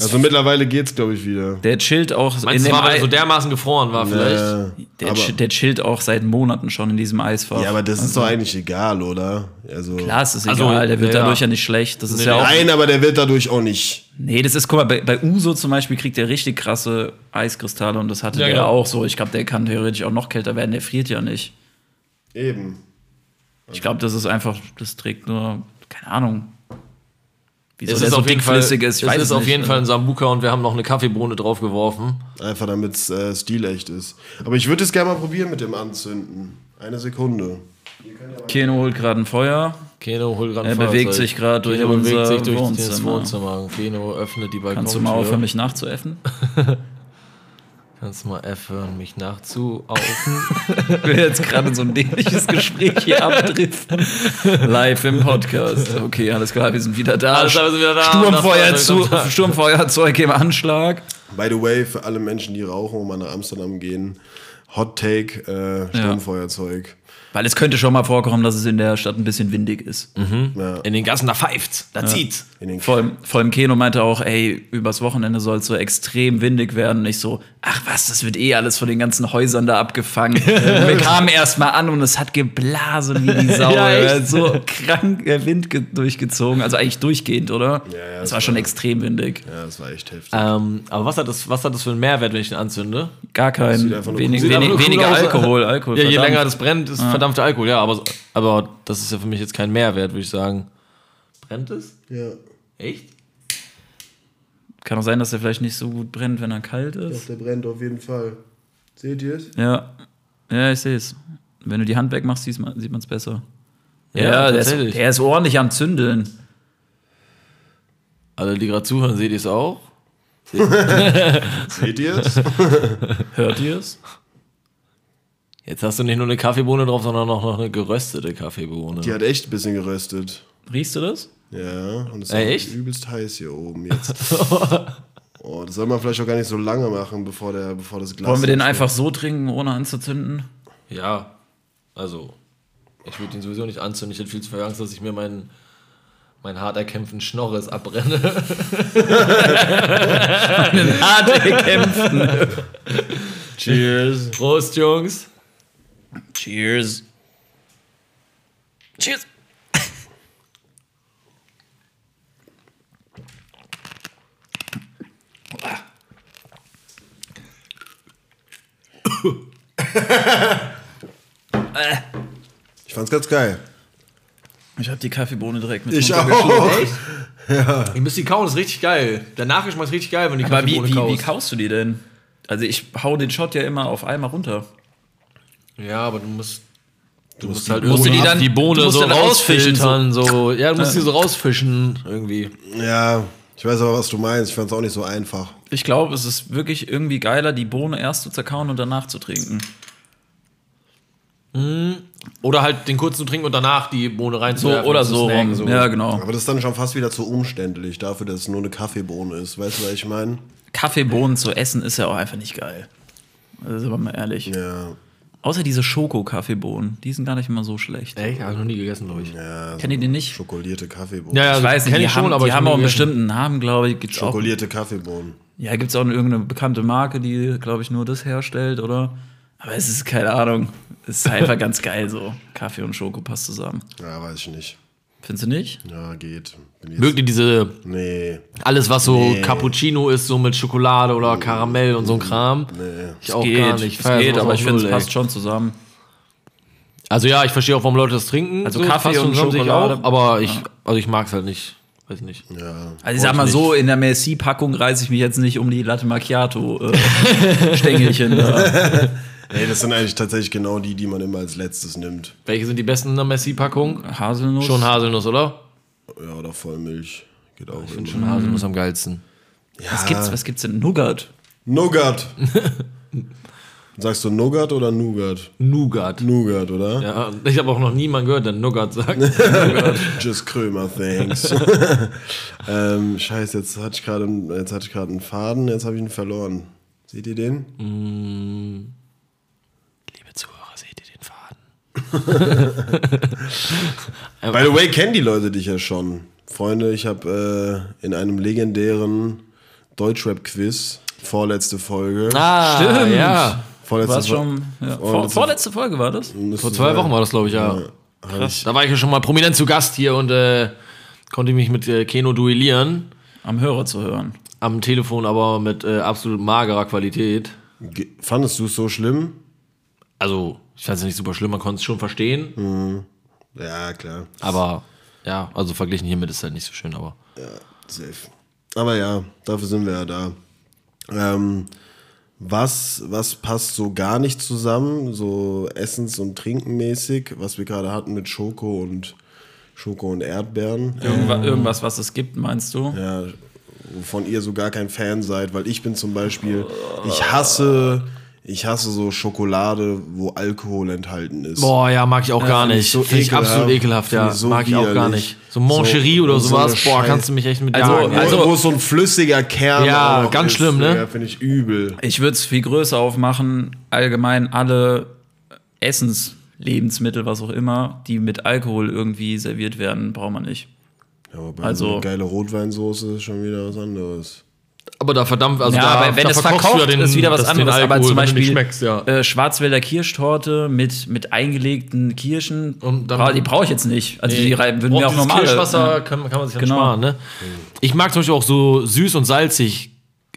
Also mittlerweile geht's, glaube ich, wieder. der chillt auch in meinst du, dem war, weil er so dermaßen gefroren war vielleicht? Äh, der, chi- der chillt auch seit Monaten schon in diesem Eisfach. ja, aber das ist doch eigentlich egal, oder? Also, Klar, es ist Also, egal, der wird ja, dadurch ja. ja nicht schlecht. Das ist Nee, ja auch. Nein, aber der wird dadurch auch nicht. Nee, das ist, guck mal, bei, bei Uso zum Beispiel kriegt der richtig krasse Eiskristalle und das hatte Ja, der genau. auch so. Ich glaube, der kann theoretisch auch noch kälter werden, der friert ja nicht. Eben. Ich glaube, das ist einfach, das trägt nur, keine Ahnung. Wieso Es ist so auf jeden Fall, ist, ich es weiß ist es auf nicht. jeden Fall ein Sambuka und wir haben noch eine Kaffeebohne draufgeworfen. Einfach damit es äh, stilecht ist. Aber ich würde es gerne mal probieren mit dem Anzünden. Eine Sekunde. Keno holt gerade ein Feuer. Keno, hol gerade Er bewegt sich gerade durch Keno bewegt unser sich durch das Wohnzimmer. Wohnzimmer. Keno öffnet die Balkontür. Kannst du mal aufhören, mich nachzuäffen? Kannst du mal aufhören, mich nachzuaufen? Ich will jetzt gerade so ein dämliches Gespräch hier abdriften. Live im Podcast. Okay, alles klar, wir sind wieder da. Alles klar, wir sind wieder da. Sturmfeuerzeug, Das war- Sturmfeuerzeug im Anschlag. By the way, für alle Menschen, die rauchen und mal nach Amsterdam gehen, Hot Take, äh, Sturmfeuerzeug. Weil es könnte schon mal vorkommen, dass es in der Stadt ein bisschen windig ist. Ja. In den Gassen, da pfeift's, da zieht's. In den Vor, allem, vor allem Keno meinte auch, ey, übers Wochenende soll es so extrem windig werden. Und ich so, ach was, das wird eh alles von den ganzen Häusern da abgefangen. Wir kamen erst mal an und es hat geblasen wie die Sau. Ja, so krank der Wind ge- durchgezogen. Also eigentlich durchgehend, oder? Ja, ja, Es es war schon war- extrem windig. ja, das war echt heftig. Ähm, aber was hat, das, was hat das für einen Mehrwert, wenn ich den anzünde? Gar kein, Sieht einfach nur wenig, wenig, weniger. Alkohol. Alkohol Ja, je verdammt. länger das brennt, ist verdammter Alkohol. Ja, aber, aber das ist ja für mich jetzt kein Mehrwert, würde ich sagen. Brennt es? ja, Echt? Kann auch sein, dass er vielleicht nicht so gut brennt, wenn er kalt ist. der brennt auf jeden Fall. Seht ihr es? Ja, ja, ich sehe es. Wenn du die Hand wegmachst, sieht man es besser. Ja, Ja, der, ist, tatsächlich. der ist ordentlich am Zündeln. Alle, die gerade zuhören, seht ihr es auch? Seht ihr es? Hört ihr es? Jetzt hast du nicht nur eine Kaffeebohne drauf, sondern auch noch eine geröstete Kaffeebohne. Die hat echt ein bisschen geröstet. Riechst du das? Ja, und es ist auch echt? übelst heiß hier oben jetzt. oh, das soll man vielleicht auch gar nicht so lange machen, bevor, der, bevor das Glas. Wollen wir den aufschlägt. einfach so trinken, ohne anzuzünden? Ja, also, ich würde ihn sowieso nicht anzünden. Ich hätte viel zu viel Angst, dass ich mir meinen, meinen hart erkämpften Schnorres abbrenne. Hart gekämpften. Cheers. Prost, Jungs. Cheers. Cheers. Ich fand's ganz geil. Ich habe die Kaffeebohne direkt mit Ich auch. Ihr müsst die kauen, ist richtig geil. Der Nachgeschmack ist richtig geil, wenn die Aber wie, Kaffeebohne wie, wie kaust. kaust du die denn? Also ich hau den Shot ja immer auf einmal runter. Ja, aber du musst. Du musst die halt Bohne musst die, die Bohne du musst so dann rausfischen, rausfiltern. So. Ja, du musst die so rausfischen irgendwie. Ja, ich weiß aber, was du meinst. Ich fand's auch nicht so einfach. Ich glaube, es ist wirklich irgendwie geiler, die Bohne erst zu zerkauen und danach zu trinken. Oder halt den kurzen zu trinken und danach die Bohne So reinzuwerfen. oder und zu so snacken, rum. Ja, genau. Aber das ist dann schon fast wieder zu umständlich dafür, dass es nur eine Kaffeebohne ist. Weißt du, was ich meine? Kaffeebohnen zu essen ist ja auch einfach nicht geil. Also sind wir mal ehrlich. Ja. Außer diese Schoko-Kaffeebohnen, die sind gar nicht mal so schlecht. Echt? Hab ich noch nie gegessen, glaube ich. ja Kennt ihr die nicht? Schokolierte Kaffeebohnen. Ja, ja, Ich weiß nicht, kenn die ich schon, haben, aber die ich haben hab auch einen gegessen. bestimmten Namen, glaube ich. Gibt's auch, Schokolierte Kaffeebohnen. ja, gibt es auch irgendeine bekannte Marke, die, glaube ich, nur das herstellt, oder? Aber es ist keine Ahnung. Es ist einfach ganz geil so. Kaffee und Schoko passt zusammen. Ja, weiß ich nicht. Findest du nicht? Ja, geht. Mögt ihr diese, Nee. alles was so Nee. Cappuccino ist, so mit Schokolade oder Karamell und so ein Kram? Nee. Ich auch geht, gar nicht. es feier geht, aber ich finde, es passt schon zusammen. Also ja, ich verstehe auch, warum Leute das trinken. Also so, Kaffee und ich Schokolade. Auch, aber ich, also ich mag es halt nicht. Weiß nicht. Ja. Also ich sag mal so, in der Merci-Packung reiße ich mich jetzt nicht um die Latte Macchiato-Stängelchen. da. Nee, das sind eigentlich tatsächlich genau die, die man immer als letztes nimmt. Welche sind die besten in der Messi-Packung? Haselnuss. Schon Haselnuss, oder? Ja, oder Vollmilch. Geht auch Ich finde schon Haselnuss am geilsten. Was gibt's, was gibt's denn? Nougat. Nougat. Sagst du Nougat oder Nougat? Nougat. Nougat, oder? Ja, ich habe auch noch niemanden gehört, der Nougat sagt. Just Krömer, thanks. ähm, scheiße, jetzt hatte ich gerade jetzt hatte ich gerade einen Faden, jetzt habe ich ihn verloren. Seht ihr den? Liebe Zuhörer, seht ihr den Faden? By the way, kennen die Leute dich ja schon. Freunde, ich habe äh, in einem legendären Deutschrap-Quiz, vorletzte Folge. Ah, Stimmt. ja. Vorletzte schon. Ja. Vor, letzte- vorletzte Folge war das? Vor zwei. Wochen war das, glaube ich, ja. Krass. Da war ich ja schon mal prominent zu Gast hier und äh, konnte mich mit äh, Keno duellieren. Am Hörer zu hören. Am Telefon aber mit äh, absolut magerer Qualität. Ge- Fandest du es so schlimm? Also, ich fand es nicht super schlimm, man konnte es schon verstehen. Ja, klar. Aber ja, also verglichen hiermit ist es halt nicht so schön, aber. Safe. Aber ja, dafür sind wir ja da. Ähm, was, was passt so gar nicht zusammen, so essens- und trinkenmäßig, was wir gerade hatten mit Schoko und Schoko und Erdbeeren? Irgendwa irgendwas, was es gibt, meinst du? Ja, wovon ihr so gar kein Fan seid, weil ich bin zum Beispiel, ich hasse, ich hasse so Schokolade, wo Alkohol enthalten ist. Boah, ja, mag ich auch gar find ich nicht. so Finde ich absolut ekelhaft, ja. Ich so mag ich auch gar nicht. So Moncherie So- oder so sowas, eine boah, Scheiß- kannst du mich echt mit Also- jagen. also- wo so ein flüssiger Kern Ja, ganz ist, schlimm, ne? Ja, finde ich übel. Ich würde es viel größer aufmachen. Allgemein alle Essenslebensmittel, was auch immer, die mit Alkohol irgendwie serviert werden, braucht man nicht. Ja, aber bei Also- so eine geile Rotweinsoße ist schon wieder was anderes. Aber da verdammt, also ja, da, aber wenn da es verkocht ja den, ist wieder was anderes. aber Alkohol, zum du nicht Beispiel schmeckst, ja. äh, Schwarzwälder Kirschtorte mit, mit eingelegten Kirschen, Und dann- bra- die brauche ich jetzt nicht. Also die rei- würden Boah, mir auch normale. Kirschwasser ja. kann, kann man sich dann Genau. sparen, ne? Ich mag zum Beispiel auch so süß und salzig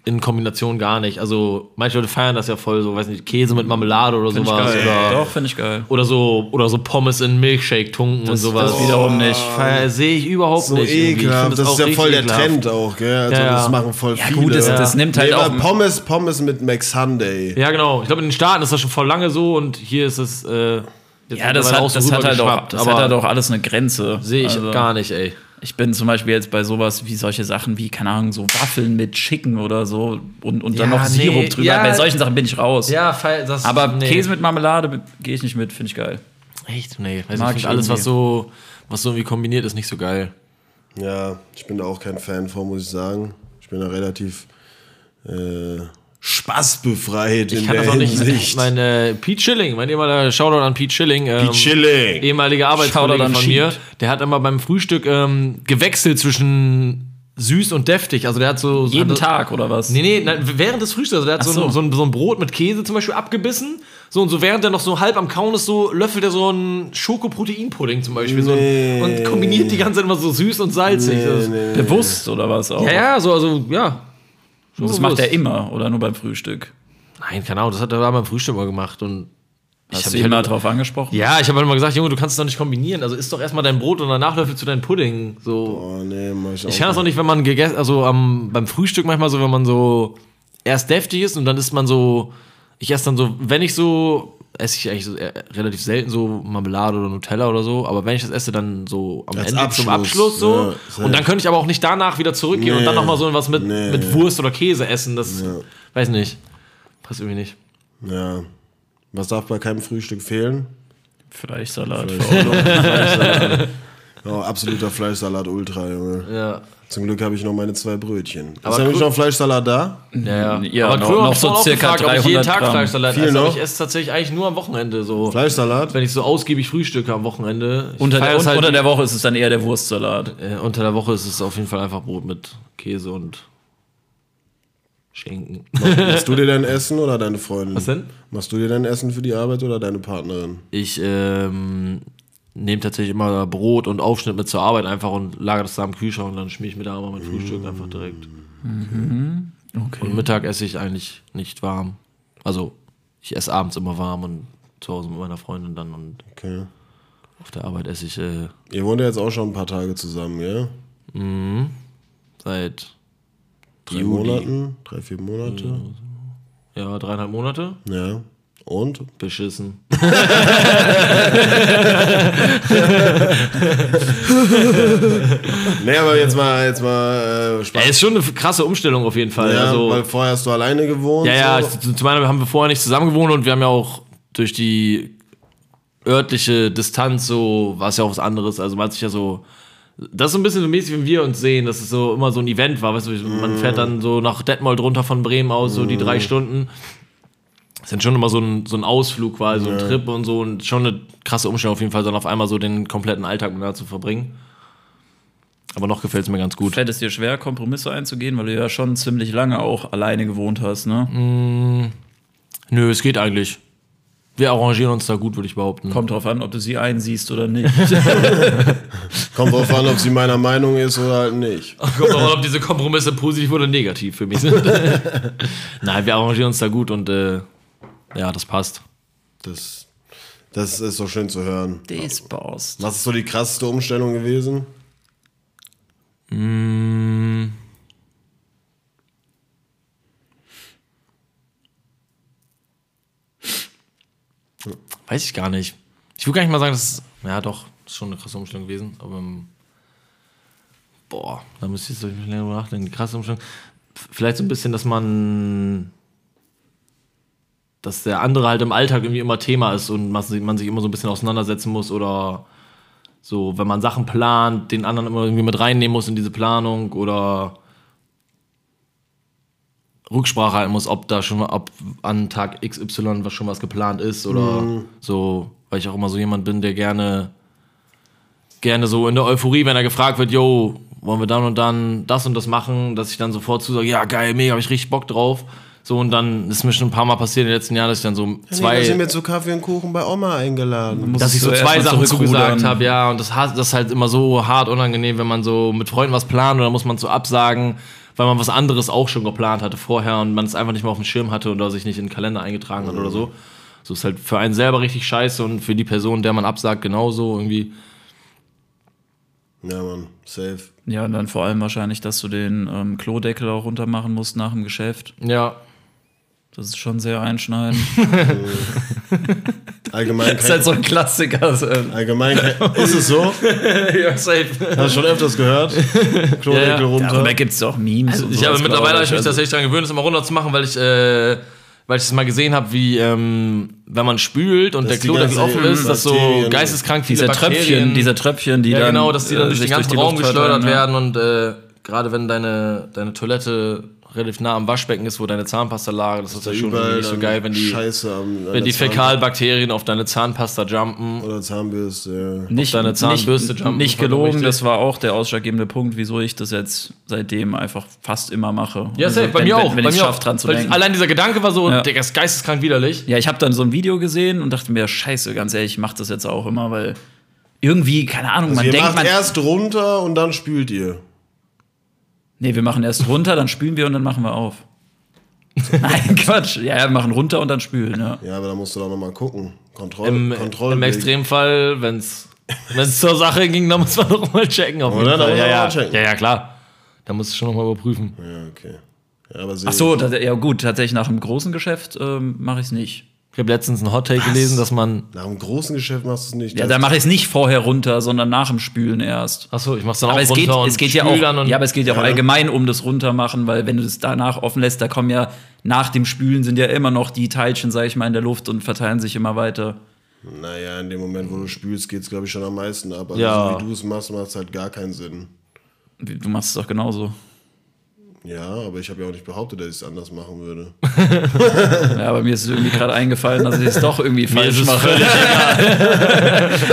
in Kombination gar nicht. Also manche Leute feiern das ja voll, so, weiß nicht, Käse mit Marmelade oder Find ich sowas. geil. Oder, Doch, finde ich geil. oder so oder so Pommes in Milkshake tunken und sowas. das wiederum nicht. Feier- Sehe ich überhaupt So nicht. ekelhaft. Das, ist ja voll der ekelhaft. Trend auch, gell? Also Ja, ja. das machen voll Ja, viele. gut, das, das nimmt halt nee, auch. aber Pommes, Pommes mit McSunday. Ja, genau. Ich glaube, in den Staaten ist das schon voll lange so und hier ist es. Äh, Ja, das hat, auch so das hat halt auch, das aber hat halt auch alles eine Grenze. Sehe ich Also, gar nicht, ey. Ich bin zum Beispiel jetzt bei sowas wie solche Sachen wie, keine Ahnung, so Waffeln mit Chicken oder so und, und dann Ja, noch nee, Sirup drüber. ja. Bei solchen Sachen bin ich raus. Ja, das Aber nee. Käse mit Marmelade gehe ich nicht mit, finde ich geil. Echt? Nee, weiß Mag ich ich alles, was so, was so irgendwie kombiniert ist, nicht so geil. Ja, ich bin da auch kein Fan von, muss ich sagen. Ich bin da relativ äh, spaßbefreit Ich in kann der das auch nicht. Hinsicht. Mein äh, Pete Schilling, mein ehemaliger Shoutout an Pete Schilling. Ähm, Pete Schilling. ehemaliger an von Sheet. mir, der hat immer beim Frühstück ähm, gewechselt zwischen süß und deftig. Also der hat so. so Jeden hatte, Tag oder was? Nee, nee, nein, während des Frühstücks. Also der hat so, so. Ein, so, ein, so ein Brot mit Käse zum Beispiel abgebissen. So und so während er noch so halb am Kauen ist, so löffelt er so einen Schokoproteinpudding zum Beispiel. So Nee. ein, und kombiniert die ganze Zeit immer so süß und salzig. Das- Bewusst oder was auch? Ja, ja, so, also, ja. Und das So macht er immer oder nur beim Frühstück? Nein, keine Ahnung, das hat er beim Frühstück mal gemacht. Und Hast hab du mich ihn mal halt- drauf angesprochen? Ja, ich habe halt immer gesagt, Junge, du kannst es doch nicht kombinieren. Also isst doch erstmal dein Brot und danach löffelst du deinen Pudding. So. Oh, nee, mach ich auch Ich kann das auch nicht, wenn man gegessen, also am, beim Frühstück manchmal so, wenn man so erst deftig ist und dann isst man so, ich esse dann so, wenn ich so, esse ich eigentlich so eher, relativ selten so Marmelade oder Nutella oder so, aber wenn ich das esse, dann so am Als Ende zum Abschluss, Abschluss so. ja, und dann könnte ich aber auch nicht danach wieder zurückgehen und Nee. dann nochmal so was mit, Nee. mit Wurst oder Käse essen. Das, Ja. weiß nicht. Passt irgendwie nicht. Ja. Was darf bei keinem Frühstück fehlen? Fleischsalat. Fleischsalat. Oh, absoluter Fleischsalat Ultra, Junge. Ja. Zum Glück habe ich noch meine zwei Brötchen. Aber ist nämlich noch Fleischsalat da? Ja, ja. Ja, aber noch- früher noch hat so circa gefragt, ob ich jeden 300 Tag Gramm. Fleischsalat Viel esse. aber noch? Ich esse tatsächlich eigentlich nur am Wochenende so. Fleischsalat? Wenn ich so ausgiebig frühstücke am Wochenende. Unter, der, es halt unter der Woche ist es dann eher der Wurstsalat. Äh, unter der Woche ist es auf jeden Fall einfach Brot mit Käse und Schinken. Machst du dir dein Essen oder deine Freundin? Was denn? Machst du dir dein Essen für die Arbeit oder deine Partnerin? Ich ähm, nehme tatsächlich immer Brot und Aufschnitt mit zur Arbeit einfach und lagere das da im Kühlschrank und dann schmier ich mir da aber mein Frühstück einfach direkt. Okay. Und Mittag esse ich eigentlich nicht warm. Also ich esse abends immer warm und zu Hause mit meiner Freundin dann und Okay. auf der Arbeit esse ich äh, Ihr wohnt ja jetzt auch schon ein paar Tage zusammen, ja? seit Drei Juli. Monaten? Drei, vier Monate? ja, dreieinhalb Monate. Ja. Und? Beschissen. Nee, aber jetzt mal, jetzt mal äh, Spaß. Ja, ist schon eine krasse Umstellung auf jeden Fall. Ja, also, weil vorher hast du alleine gewohnt. Ja, ja, so. zu- zum einen haben wir vorher nicht zusammen gewohnt und wir haben ja auch durch die örtliche Distanz so, war es ja auch was anderes. Also man hat sich ja so, das ist so ein bisschen so mäßig, wenn wir uns sehen, dass es so immer so ein Event war. Weißt du, man fährt dann so nach Detmold runter von Bremen aus, so die drei Stunden. Das ist dann schon immer so ein, so ein Ausflug quasi, so ein Trip und so und schon eine krasse Umstellung auf jeden Fall, dann auf einmal so den kompletten Alltag miteinander zu verbringen. Aber noch gefällt es mir ganz gut. Fällt es dir schwer, Kompromisse einzugehen, weil du ja schon ziemlich lange auch alleine gewohnt hast, ne? Nö, es geht eigentlich. Wir arrangieren uns da gut, würde ich behaupten. Kommt drauf an, ob du sie einsiehst oder nicht. Kommt drauf an, ob sie meiner Meinung ist oder halt nicht. Kommt auch an, ob diese Kompromisse positiv oder negativ für mich sind. Nein, wir arrangieren uns da gut und äh, ja, das passt. Das, das ist doch schön zu hören. Das passt. Was ist so die krasseste Umstellung gewesen? Weiß ich gar nicht. Ich würde gar nicht mal sagen, dass es, ja doch, ist schon eine krasse Umstellung gewesen, aber ähm, boah, da müsste ich jetzt länger nachdenken. Die krasse Umstellung. Vielleicht so ein bisschen, dass man dass der andere halt im Alltag irgendwie immer Thema ist und man sich, immer so ein bisschen auseinandersetzen muss oder so, wenn man Sachen plant, den anderen immer irgendwie mit reinnehmen muss in diese Planung oder Rücksprache halten muss, ob da schon, ob an Tag XY was schon was geplant ist oder so, weil ich auch immer so jemand bin, der gerne, gerne so in der Euphorie, wenn er gefragt wird, yo, wollen wir dann und dann das und das machen, dass ich dann sofort zusage, ja geil, mega, hab ich richtig Bock drauf. So, und dann ist mir schon ein paar Mal passiert in den letzten Jahren, dass ich dann so zwei, Nee, sind wir zu Kaffee und Kuchen bei Oma eingeladen. dass ich so zwei Sachen zugesagt habe, ja, und das, hat- das ist halt immer so hart unangenehm, wenn man so mit Freunden was plant oder muss man so absagen, weil man was anderes auch schon geplant hatte vorher und man es einfach nicht mehr auf dem Schirm hatte oder sich nicht in den Kalender eingetragen hat oder so. So ist halt für einen selber richtig scheiße und für die Person, der man absagt, genauso irgendwie. Ja, Mann, safe. Ja, und dann vor allem wahrscheinlich, dass du den ähm, Klodeckel auch runter machen musst nach dem Geschäft. Ja. Das ist schon sehr einschneidend. Allgemein, Das ist halt so ein Klassiker. ähm, allgemein ist es so? ja, safe. Hast du schon öfters gehört? Klodeckel Ja, ja. runter. Darüber gibt es auch Memes. und Ich habe mittlerweile ich mich Also, tatsächlich daran gewöhnt, das immer runter zu machen, weil ich äh, weil ich es mal gesehen habe, wie ähm, wenn man spült und Dass der Klodeckel offen ist, dass so geisteskrank Diese Tröpfchen, diese Tröpfchen, die ja, dann. genau, dass die dann äh, durch den ganzen die Raum geschleudert werden und äh, gerade wenn deine, deine Toilette relativ nah am Waschbecken ist, wo deine Zahnpasta lag, das ist ja schon nicht so geil, wenn die, Scheiße am, wenn die Fäkalbakterien auf deine Zahnpasta jumpen. Oder Zahnbürste, Nicht, deine Zahnbürste nicht, jumpen, nicht gelogen, das war auch der ausschlaggebende Punkt, wieso ich das jetzt seitdem einfach fast immer mache. Ja, Also, safe, bei wenn, mir wenn, auch. Wenn bei ich schaffe, dran zu denken. Allein dieser Gedanke war so, Ja. Digga, ist geisteskrank widerlich. Ja, ich habe dann so ein Video gesehen und dachte mir, scheiße, ganz ehrlich, ich mach das jetzt auch immer, weil irgendwie, keine Ahnung, Also man ihr denkt, macht man. erst runter und dann spült ihr. Nee, wir machen erst runter, dann spülen wir und dann machen wir auf. Nein, Quatsch. Ja, wir machen runter und dann spülen, ja. Ja, aber da musst du doch nochmal gucken. Kontroll Im, Kontroll Im Extremfall, wenn es zur Sache ging, dann muss man noch mal checken. Auf Oder? Fall. Ja, ja. checken. ja, ja, klar. Da muss ich schon noch mal überprüfen. Ja, okay. Ja, aber Ach so, ja gut, tatsächlich nach einem großen Geschäft ähm, mache ich es nicht. Ich habe letztens einen Hot Take gelesen, dass man. Nach einem großen Geschäft machst du es nicht. Ja, da mache ich es nicht vorher runter, sondern nach dem Spülen erst. Achso, ich mach's dann Aber auch es runter geht, und es geht ja auch, dann und ja, aber es geht ja auch Ja. allgemein um das Runtermachen, weil wenn du das danach offen lässt, da kommen ja nach dem Spülen sind ja immer noch die Teilchen, sag ich mal, in der Luft und verteilen sich immer weiter. Naja, in dem Moment, wo du spülst, geht es, glaube ich, schon am meisten ab. Also Ja. so wie du es machst, macht es halt gar keinen Sinn. Du machst es doch genauso. Ja, aber ich habe ja auch nicht behauptet, dass ich es anders machen würde. Ja, aber mir ist es irgendwie gerade eingefallen, dass ich es doch irgendwie falsch ist es mache.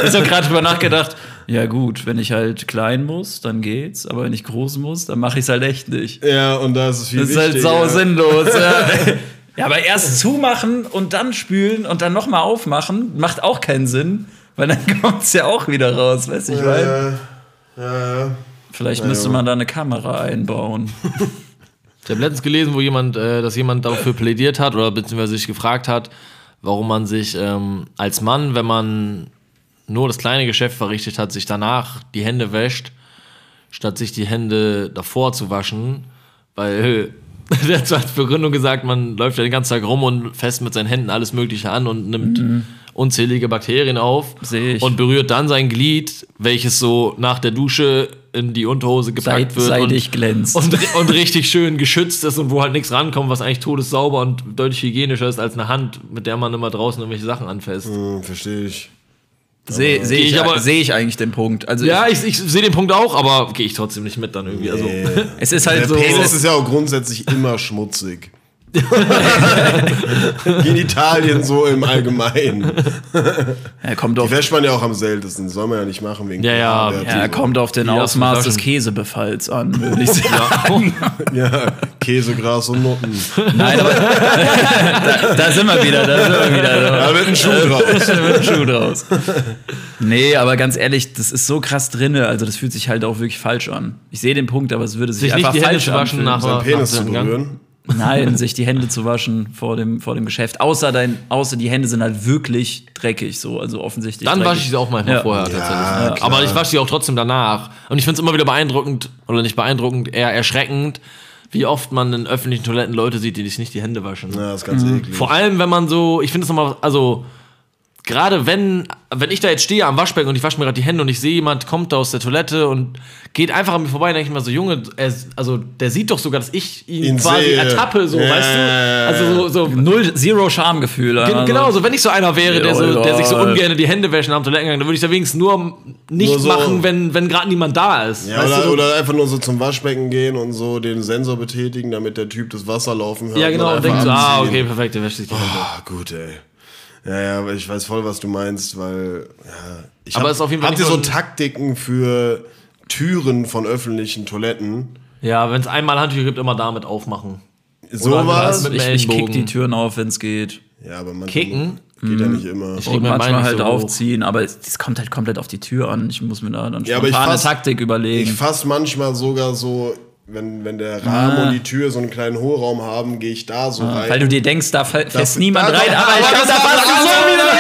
ich habe gerade drüber nachgedacht. Ja gut, wenn ich halt klein muss, dann geht's, aber wenn ich groß muss, dann mache ich es halt echt nicht. Ja, und da ist es viel Das ist halt sau sinnlos. Ja. ja, aber erst zumachen und dann spülen und dann nochmal aufmachen, macht auch keinen Sinn, weil dann kommt es ja auch wieder raus, weißt du, ich meine. Ja, ja, ja. Vielleicht müsste man da eine Kamera einbauen. Ich habe letztens gelesen, wo jemand, äh, dass jemand dafür plädiert hat oder beziehungsweise sich gefragt hat, warum man sich ähm, als Mann, wenn man nur das kleine Geschäft verrichtet hat, sich danach die Hände wäscht, statt sich die Hände davor zu waschen, weil der hat als Begründung gesagt, man läuft ja den ganzen Tag rum und fest mit seinen Händen alles Mögliche an und nimmt unzählige Bakterien auf und berührt dann sein Glied, welches so nach der Dusche in die Unterhose gepackt wird seidig und, glänzt. und, und richtig schön geschützt ist und wo halt nichts rankommt, was eigentlich todessauber und deutlich hygienischer ist als eine Hand, mit der man immer draußen irgendwelche Sachen anfasst. Hm, verstehe ich. Sehe seh ich ich, aber- seh ich eigentlich den Punkt. Also Ja, ich, ich sehe den Punkt auch, aber gehe ich trotzdem nicht mit dann irgendwie. Also, Nee. es ist halt Der so. Penis ist ja auch grundsätzlich immer schmutzig. Genitalien so im Allgemeinen. Er kommt Die auf, wäscht man ja auch am seltensten. Soll man ja nicht machen wegen Ja, ja. pH-Wert ja, er kommt auf den Die Ausmaß des. Käsebefalls an, würde ich sagen. Ja, Käse, Gras und Nutten. Nein, aber da, da sind wir wieder, da sind wir wieder. Da wird ein Schuh draus. Da wird ein Schuh draus. Nee, aber ganz ehrlich, das ist so krass drinne, also das fühlt sich halt auch wirklich falsch an. Ich sehe den Punkt, aber es würde sich, sich nicht einfach die Hände falsch zu waschen anfühlen. nach, nach Penis zu berühren. Nein, sich die Hände zu waschen vor dem, vor dem Geschäft. Außer, dein, außer die Hände sind halt wirklich dreckig, so, also offensichtlich. Dann dreckig. wasche ich sie auch manchmal Ja. vorher Ja, tatsächlich. klar. Aber ich wasche sie auch trotzdem danach. Und ich finde es immer wieder beeindruckend, oder nicht beeindruckend, eher erschreckend, wie oft man in öffentlichen Toiletten Leute sieht, die sich nicht die Hände waschen. Ja, das ist ganz Mhm. eklig. Vor allem, wenn man so, ich finde es nochmal, also, gerade wenn, wenn ich da jetzt stehe am Waschbecken und ich wasche mir gerade die Hände und ich sehe, jemand kommt da aus der Toilette und geht einfach an mir vorbei, dann denke ich mir so, Junge, er, also, der sieht doch sogar, dass ich ihn, Ihn quasi sehe. ertappe, so, Ja. weißt du? Also, so, so Null, zero Schamgefühl. Gen- also. Genau, so wenn ich so einer wäre, der, so, der sich so ungern die Hände wäscht am Toilettengang, dann würde ich da wenigstens nur nicht Nur so- machen, wenn, wenn gerade niemand da ist. Ja, weißt oder, du? oder einfach nur so zum Waschbecken gehen und so den Sensor betätigen, damit der Typ das Wasser laufen hört. ja, genau, und einfach denkst so, ah, okay, perfekt, der wäscht sich die Hände. Ah, gut, ey. Ja, ja, aber ich weiß voll, was du meinst, weil ja, ich Aber hab, es ist auf jeden Fall habt ihr so Taktiken für Türen von öffentlichen Toiletten? Ja, wenn es einmal Handtücher gibt, immer damit aufmachen. Sowas? mit dem ich, ich kick die Türen auf, wenn es geht. Ja, aber manchmal Kicken? geht ja nicht immer. krieg Und manchmal halt so aufziehen, aber es, kommt halt komplett auf die Tür an. Ich muss mir da dann Ja, aber ich spontane fass- Taktik überlegen. Ich fass manchmal sogar so, wenn, wenn der Rahmen Ah. und die Tür so einen kleinen Hohlraum haben, gehe ich da so rein. weil du dir denkst, da fä- fässt Da- niemand da- rein, aber ich kann da- fast so wieder rein.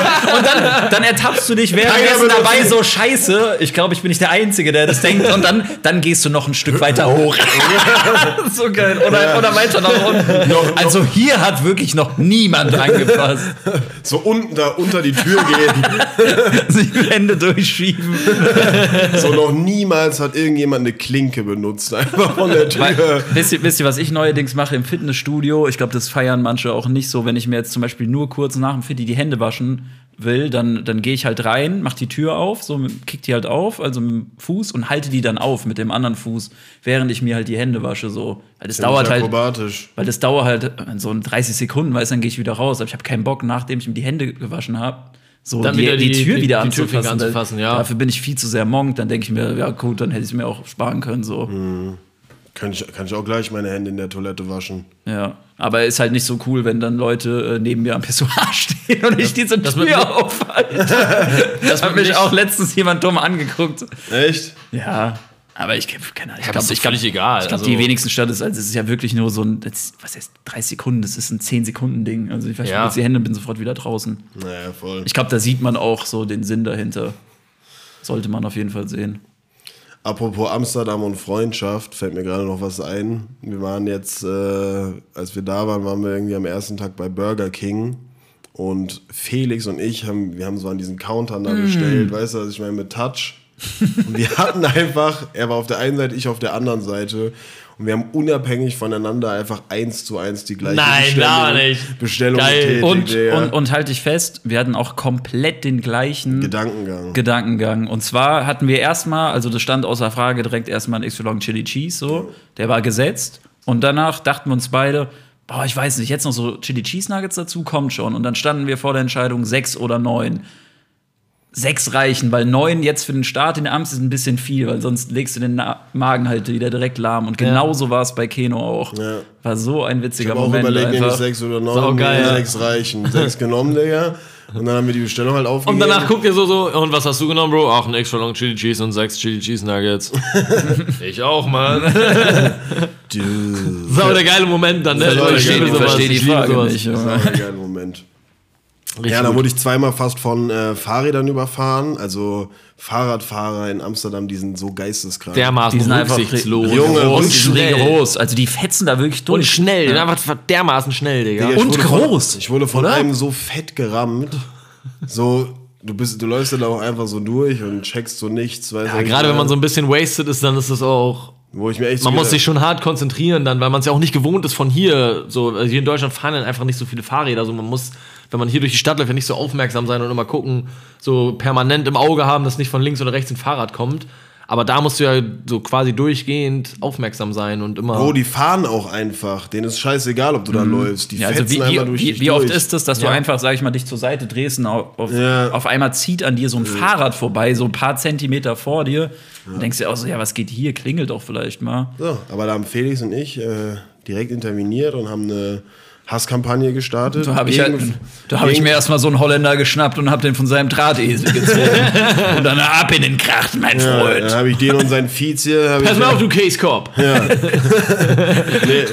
und dann, dann ertappst du dich währenddessen dabei so scheiße. Ich glaube, ich bin nicht der Einzige, der das denkt. Und dann, dann gehst du noch ein Stück weiter hoch. so geil. Oder, oder weiter nach unten. Also hier hat wirklich noch niemand angepasst. So unten da unter die Tür gehen. Sich die Hände durchschieben. so noch niemals hat irgendjemand eine Klinke benutzt. Einfach von der Tür. Weil, wisst, ihr, wisst ihr, was ich neuerdings mache im Fitnessstudio? Ich glaube, das feiern manche auch nicht so. Wenn ich mir jetzt zum Beispiel nur kurz nach dem Fitti die Hände waschen will, dann, dann gehe ich halt rein, mach die Tür auf, so kick die halt auf, also mit dem Fuß und halte die dann auf mit dem anderen Fuß, während ich mir halt die Hände wasche. So. Weil das dauert halt. akrobatisch. Weil das dauert halt äh, so in 30 Sekunden, weißt du, dann gehe ich wieder raus. Aber ich habe keinen Bock, nachdem ich mir die Hände gewaschen habe, so Dann die, wieder die, die- Tür die- wieder anzufassen. anzufassen, ja. Dafür bin ich viel zu sehr Monk. Dann denke ich mir, ja gut, dann hätte ich es mir auch sparen können. So. Kann ich, kann ich auch gleich meine Hände in der Toilette waschen. Ja. Aber ist halt nicht so cool, wenn dann Leute äh, neben mir am Pissoir stehen und ich diese das mit- Tür aufhalte. Das hat mich nicht- auch letztens jemand dumm angeguckt. Echt? Ja. Aber ich keine Ahnung. Ich glaube, ich glaub, völlig egal, Ich glaube, also- die wenigsten Stadt ist, also es ist ja wirklich nur so ein, was heißt, 30 Sekunden, das ist ein 10-Sekunden-Ding. Also ich wasche Ja. jetzt die Hände und bin sofort wieder draußen. Naja, voll. Ich glaube, da sieht man auch so den Sinn dahinter. Sollte man auf jeden Fall sehen. Apropos Amsterdam und Freundschaft, fällt mir gerade noch was ein. Wir waren jetzt, äh, als wir da waren, waren wir irgendwie am ersten Tag bei Burger King. Und Felix und ich haben, wir haben so an diesen Countern da bestellt, weißt du, was ich meine, mit Touch. Und wir hatten einfach, er war auf der einen Seite, ich auf der anderen Seite. Und wir haben unabhängig voneinander einfach eins zu eins die gleiche Nein, Bestellung, gar nicht. Bestellung Geil. getätigt, Und, Digga. und, und halte ich fest, wir hatten auch komplett den gleichen Gedankengang. Gedankengang. Und zwar hatten wir erstmal, also das stand außer Frage direkt erstmal ein Long Chili Cheese, so. Der war gesetzt. Und danach dachten wir uns beide, boah, ich weiß nicht, jetzt noch so Chili Cheese Nuggets dazu, kommt schon. Und dann standen wir vor der Entscheidung, sechs oder neun. Sechs reichen, weil neun jetzt für den Start in Amst ist ein bisschen viel, weil sonst legst du den Na Magen halt wieder direkt lahm. Und genauso war es bei Keno auch. Ja. War so ein Ich witziger habe auch Moment. überlegt, nehme ich sechs oder neun, Saugeil. nee, sechs reichen. Sechs genommen, Digga. Und dann haben wir die Bestellung halt Und aufgegeben. danach guckt ihr so, so, und was hast du genommen, Bro? Ach, ein extra long Chili Cheese und sechs Chili Cheese Nuggets. ich auch, Mann. Das ist aber der geile Moment dann, ne? Das Ich der geile- verstehe die ich Frage nicht. Das war ein geiler Moment. Richtig ja, da wurde ich zweimal fast von äh, Fahrrädern überfahren. Also Fahrradfahrer in Amsterdam, die sind so geisteskrank. dermaßen Die sind einfach rücksichtslos. Junge, und Und schnell. rigoros. Also die fetzen da wirklich durch. Und schnell, die sind einfach dermaßen schnell, Digga. Digga, und groß, Von, ich wurde von oder? einem so fett gerammt. So, du bist, du läufst dann auch einfach so durch und checkst so nichts. Weißt Ja, gerade wenn man so ein bisschen wasted ist, dann ist das auch. Wo ich mir echt so Man muss gedacht- sich schon hart konzentrieren, dann, weil man es ja auch nicht gewohnt ist von hier. So, also hier in Deutschland fahren dann einfach nicht so viele Fahrräder. Also man muss, wenn man hier durch die Stadt läuft, ja nicht so aufmerksam sein und immer gucken, so permanent im Auge haben, dass nicht von links oder rechts ein Fahrrad kommt. Aber da musst du ja so quasi durchgehend aufmerksam sein und immer. Bro, die fahren auch einfach. Denen ist scheißegal, ob du da läufst. Die Ja, also fetzen wie, einfach wie, durch wie, wie oft durch. ist es, dass du Ja. einfach, sag ich mal, dich zur Seite drehst und auf, auf, Ja. auf einmal zieht an dir so ein Fahrrad vorbei, so ein paar Zentimeter vor dir. Und denkst dir auch so, ja, was geht hier? Klingelt doch vielleicht mal. So, aber da haben Felix und ich äh, direkt interveniert und haben eine Hasskampagne gestartet. Da habe ich, halt, da hab ich mir erstmal so einen Holländer geschnappt und hab den von seinem Drahtesel gezogen. und dann ab in den Kracht, mein Ja, Freund. dann habe ich den und seinen hab Pass mal auf, du Case Cop. Nee,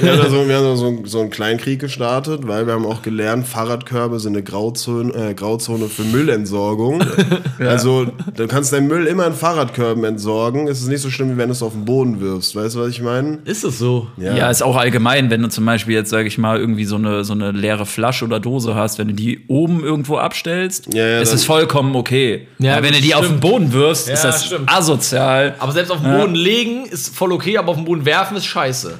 wir haben, so, wir haben so, so einen Kleinkrieg gestartet, weil wir haben auch gelernt, Fahrradkörbe sind eine Grauzone, äh, Grauzone für Müllentsorgung. Also du kannst deinen Müll immer in Fahrradkörben entsorgen. Es ist nicht so schlimm, wie wenn du es auf den Boden wirfst. Weißt du, was ich meine? Ist es so? Ja. ist auch allgemein, wenn du zum Beispiel jetzt, sage ich mal, irgendwie so eine, so eine leere Flasche oder Dose hast, wenn du die oben irgendwo abstellst, Ja, ja, ist es vollkommen okay. Ja, aber wenn du die auf den stimmt. Boden wirfst, ist das stimmt. asozial. Aber selbst auf den Boden legen ist voll okay, aber auf den Boden werfen ist scheiße.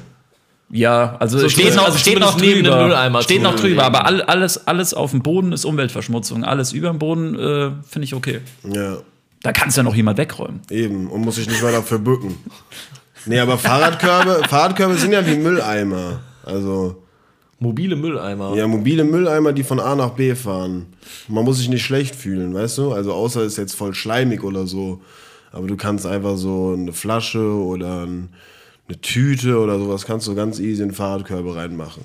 Ja, also So steht noch, also steht noch drüber. steht noch drüber, aber all, alles, alles auf dem Boden ist Umweltverschmutzung. Alles über dem Boden äh, finde ich okay. Ja, Da kannst ja noch jemand wegräumen. eben. Und muss sich nicht mal dafür bücken. Nee, aber Fahrradkörbe, Fahrradkörbe sind ja wie Mülleimer. Also, Mobile Mülleimer. ja, mobile Mülleimer, die von A nach B fahren. Man muss sich nicht schlecht fühlen, weißt du? Also, außer es ist jetzt voll schleimig oder so. Aber du kannst einfach so eine Flasche oder ein, eine Tüte oder sowas kannst du ganz easy in Fahrradkörbe reinmachen.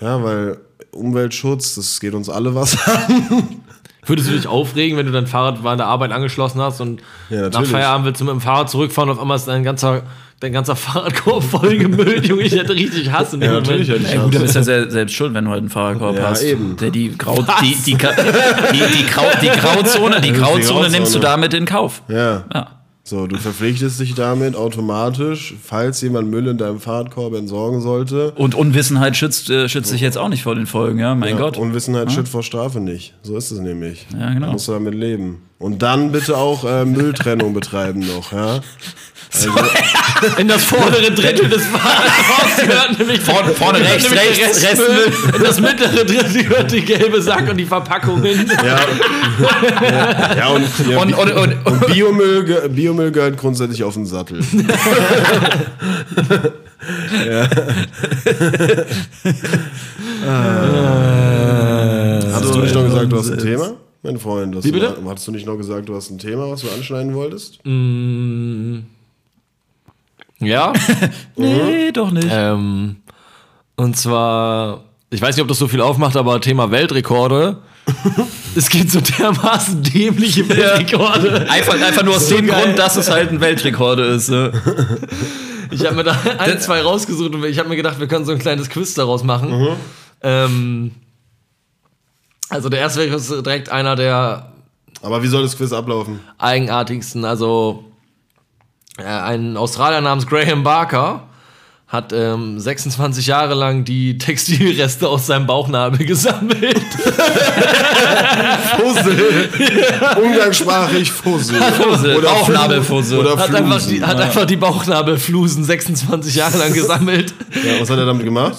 Ja, weil Umweltschutz, das geht uns alle was an. Würdest du dich aufregen, wenn du dein Fahrrad an der Arbeit angeschlossen hast und Ja, nach. Feierabend willst du mit dem Fahrrad zurückfahren und auf einmal ist dein ganzer, dein ganzer Fahrradkorb voll gemüllt, Junge, ich hätte richtig Hass in dem Ja, Moment. natürlich hätte ich gut, dann bist du ja sel- selbst schuld, wenn du halt einen Fahrradkorb Ja, hast. eben. Der die, Grau, die, die, die, die, Grau, die Grauzone, die Grauzone nimmst du damit in Kauf. Ja. Ja. So, du verpflichtest dich damit automatisch, falls jemand Müll in deinem Fahrradkorb entsorgen sollte. Und Unwissenheit schützt, äh, schützt dich jetzt auch nicht vor den Folgen, ja, mein Ja, Gott. Unwissenheit schützt vor Strafe nicht. So ist es nämlich. Ja, genau. Da musst du damit leben. Und dann bitte auch äh, Mülltrennung betreiben noch, ja. In das vordere Drittel des Fahrrads gehört nämlich Vorne- vorne gehört rechts, nämlich rechts, Restmüll. In das mittlere Drittel gehört die gelbe Sack und die Verpackung hin. Ja, ja, ja und, ja, Und, und, und, und Biomüll, Biomüll gehört grundsätzlich auf den Sattel. Hattest du nicht noch gesagt, du hast ein Thema? Mein Freund, Wie bitte? Du, hattest du nicht noch gesagt, du hast ein Thema, was du anschneiden wolltest? Ja. nee, doch nicht. Ähm, und zwar, ich weiß nicht, ob das so viel aufmacht, aber Thema Weltrekorde. es gibt so dermaßen dämliche Weltrekorde. Einfach, einfach nur aus So dem geil. Grund, dass es halt ein Weltrekord ist. Ne? Ich habe mir da ein, zwei rausgesucht und ich habe mir gedacht, wir können so ein kleines Quiz daraus machen. Ähm, also der erste Weltrekord ist direkt einer der Aber wie soll das Quiz ablaufen? eigenartigsten. Also ein Australier namens Graham Barker hat ähm, 26 Jahre lang die Textilreste aus seinem Bauchnabel gesammelt. Fussel. Umgangssprachlich Fussel. Fussel, Oder Bauchnabelfussel. Oder Hat, einfach Flusen. die, hat einfach die Bauchnabelflusen 26 Jahre lang gesammelt. Ja, was hat er damit gemacht?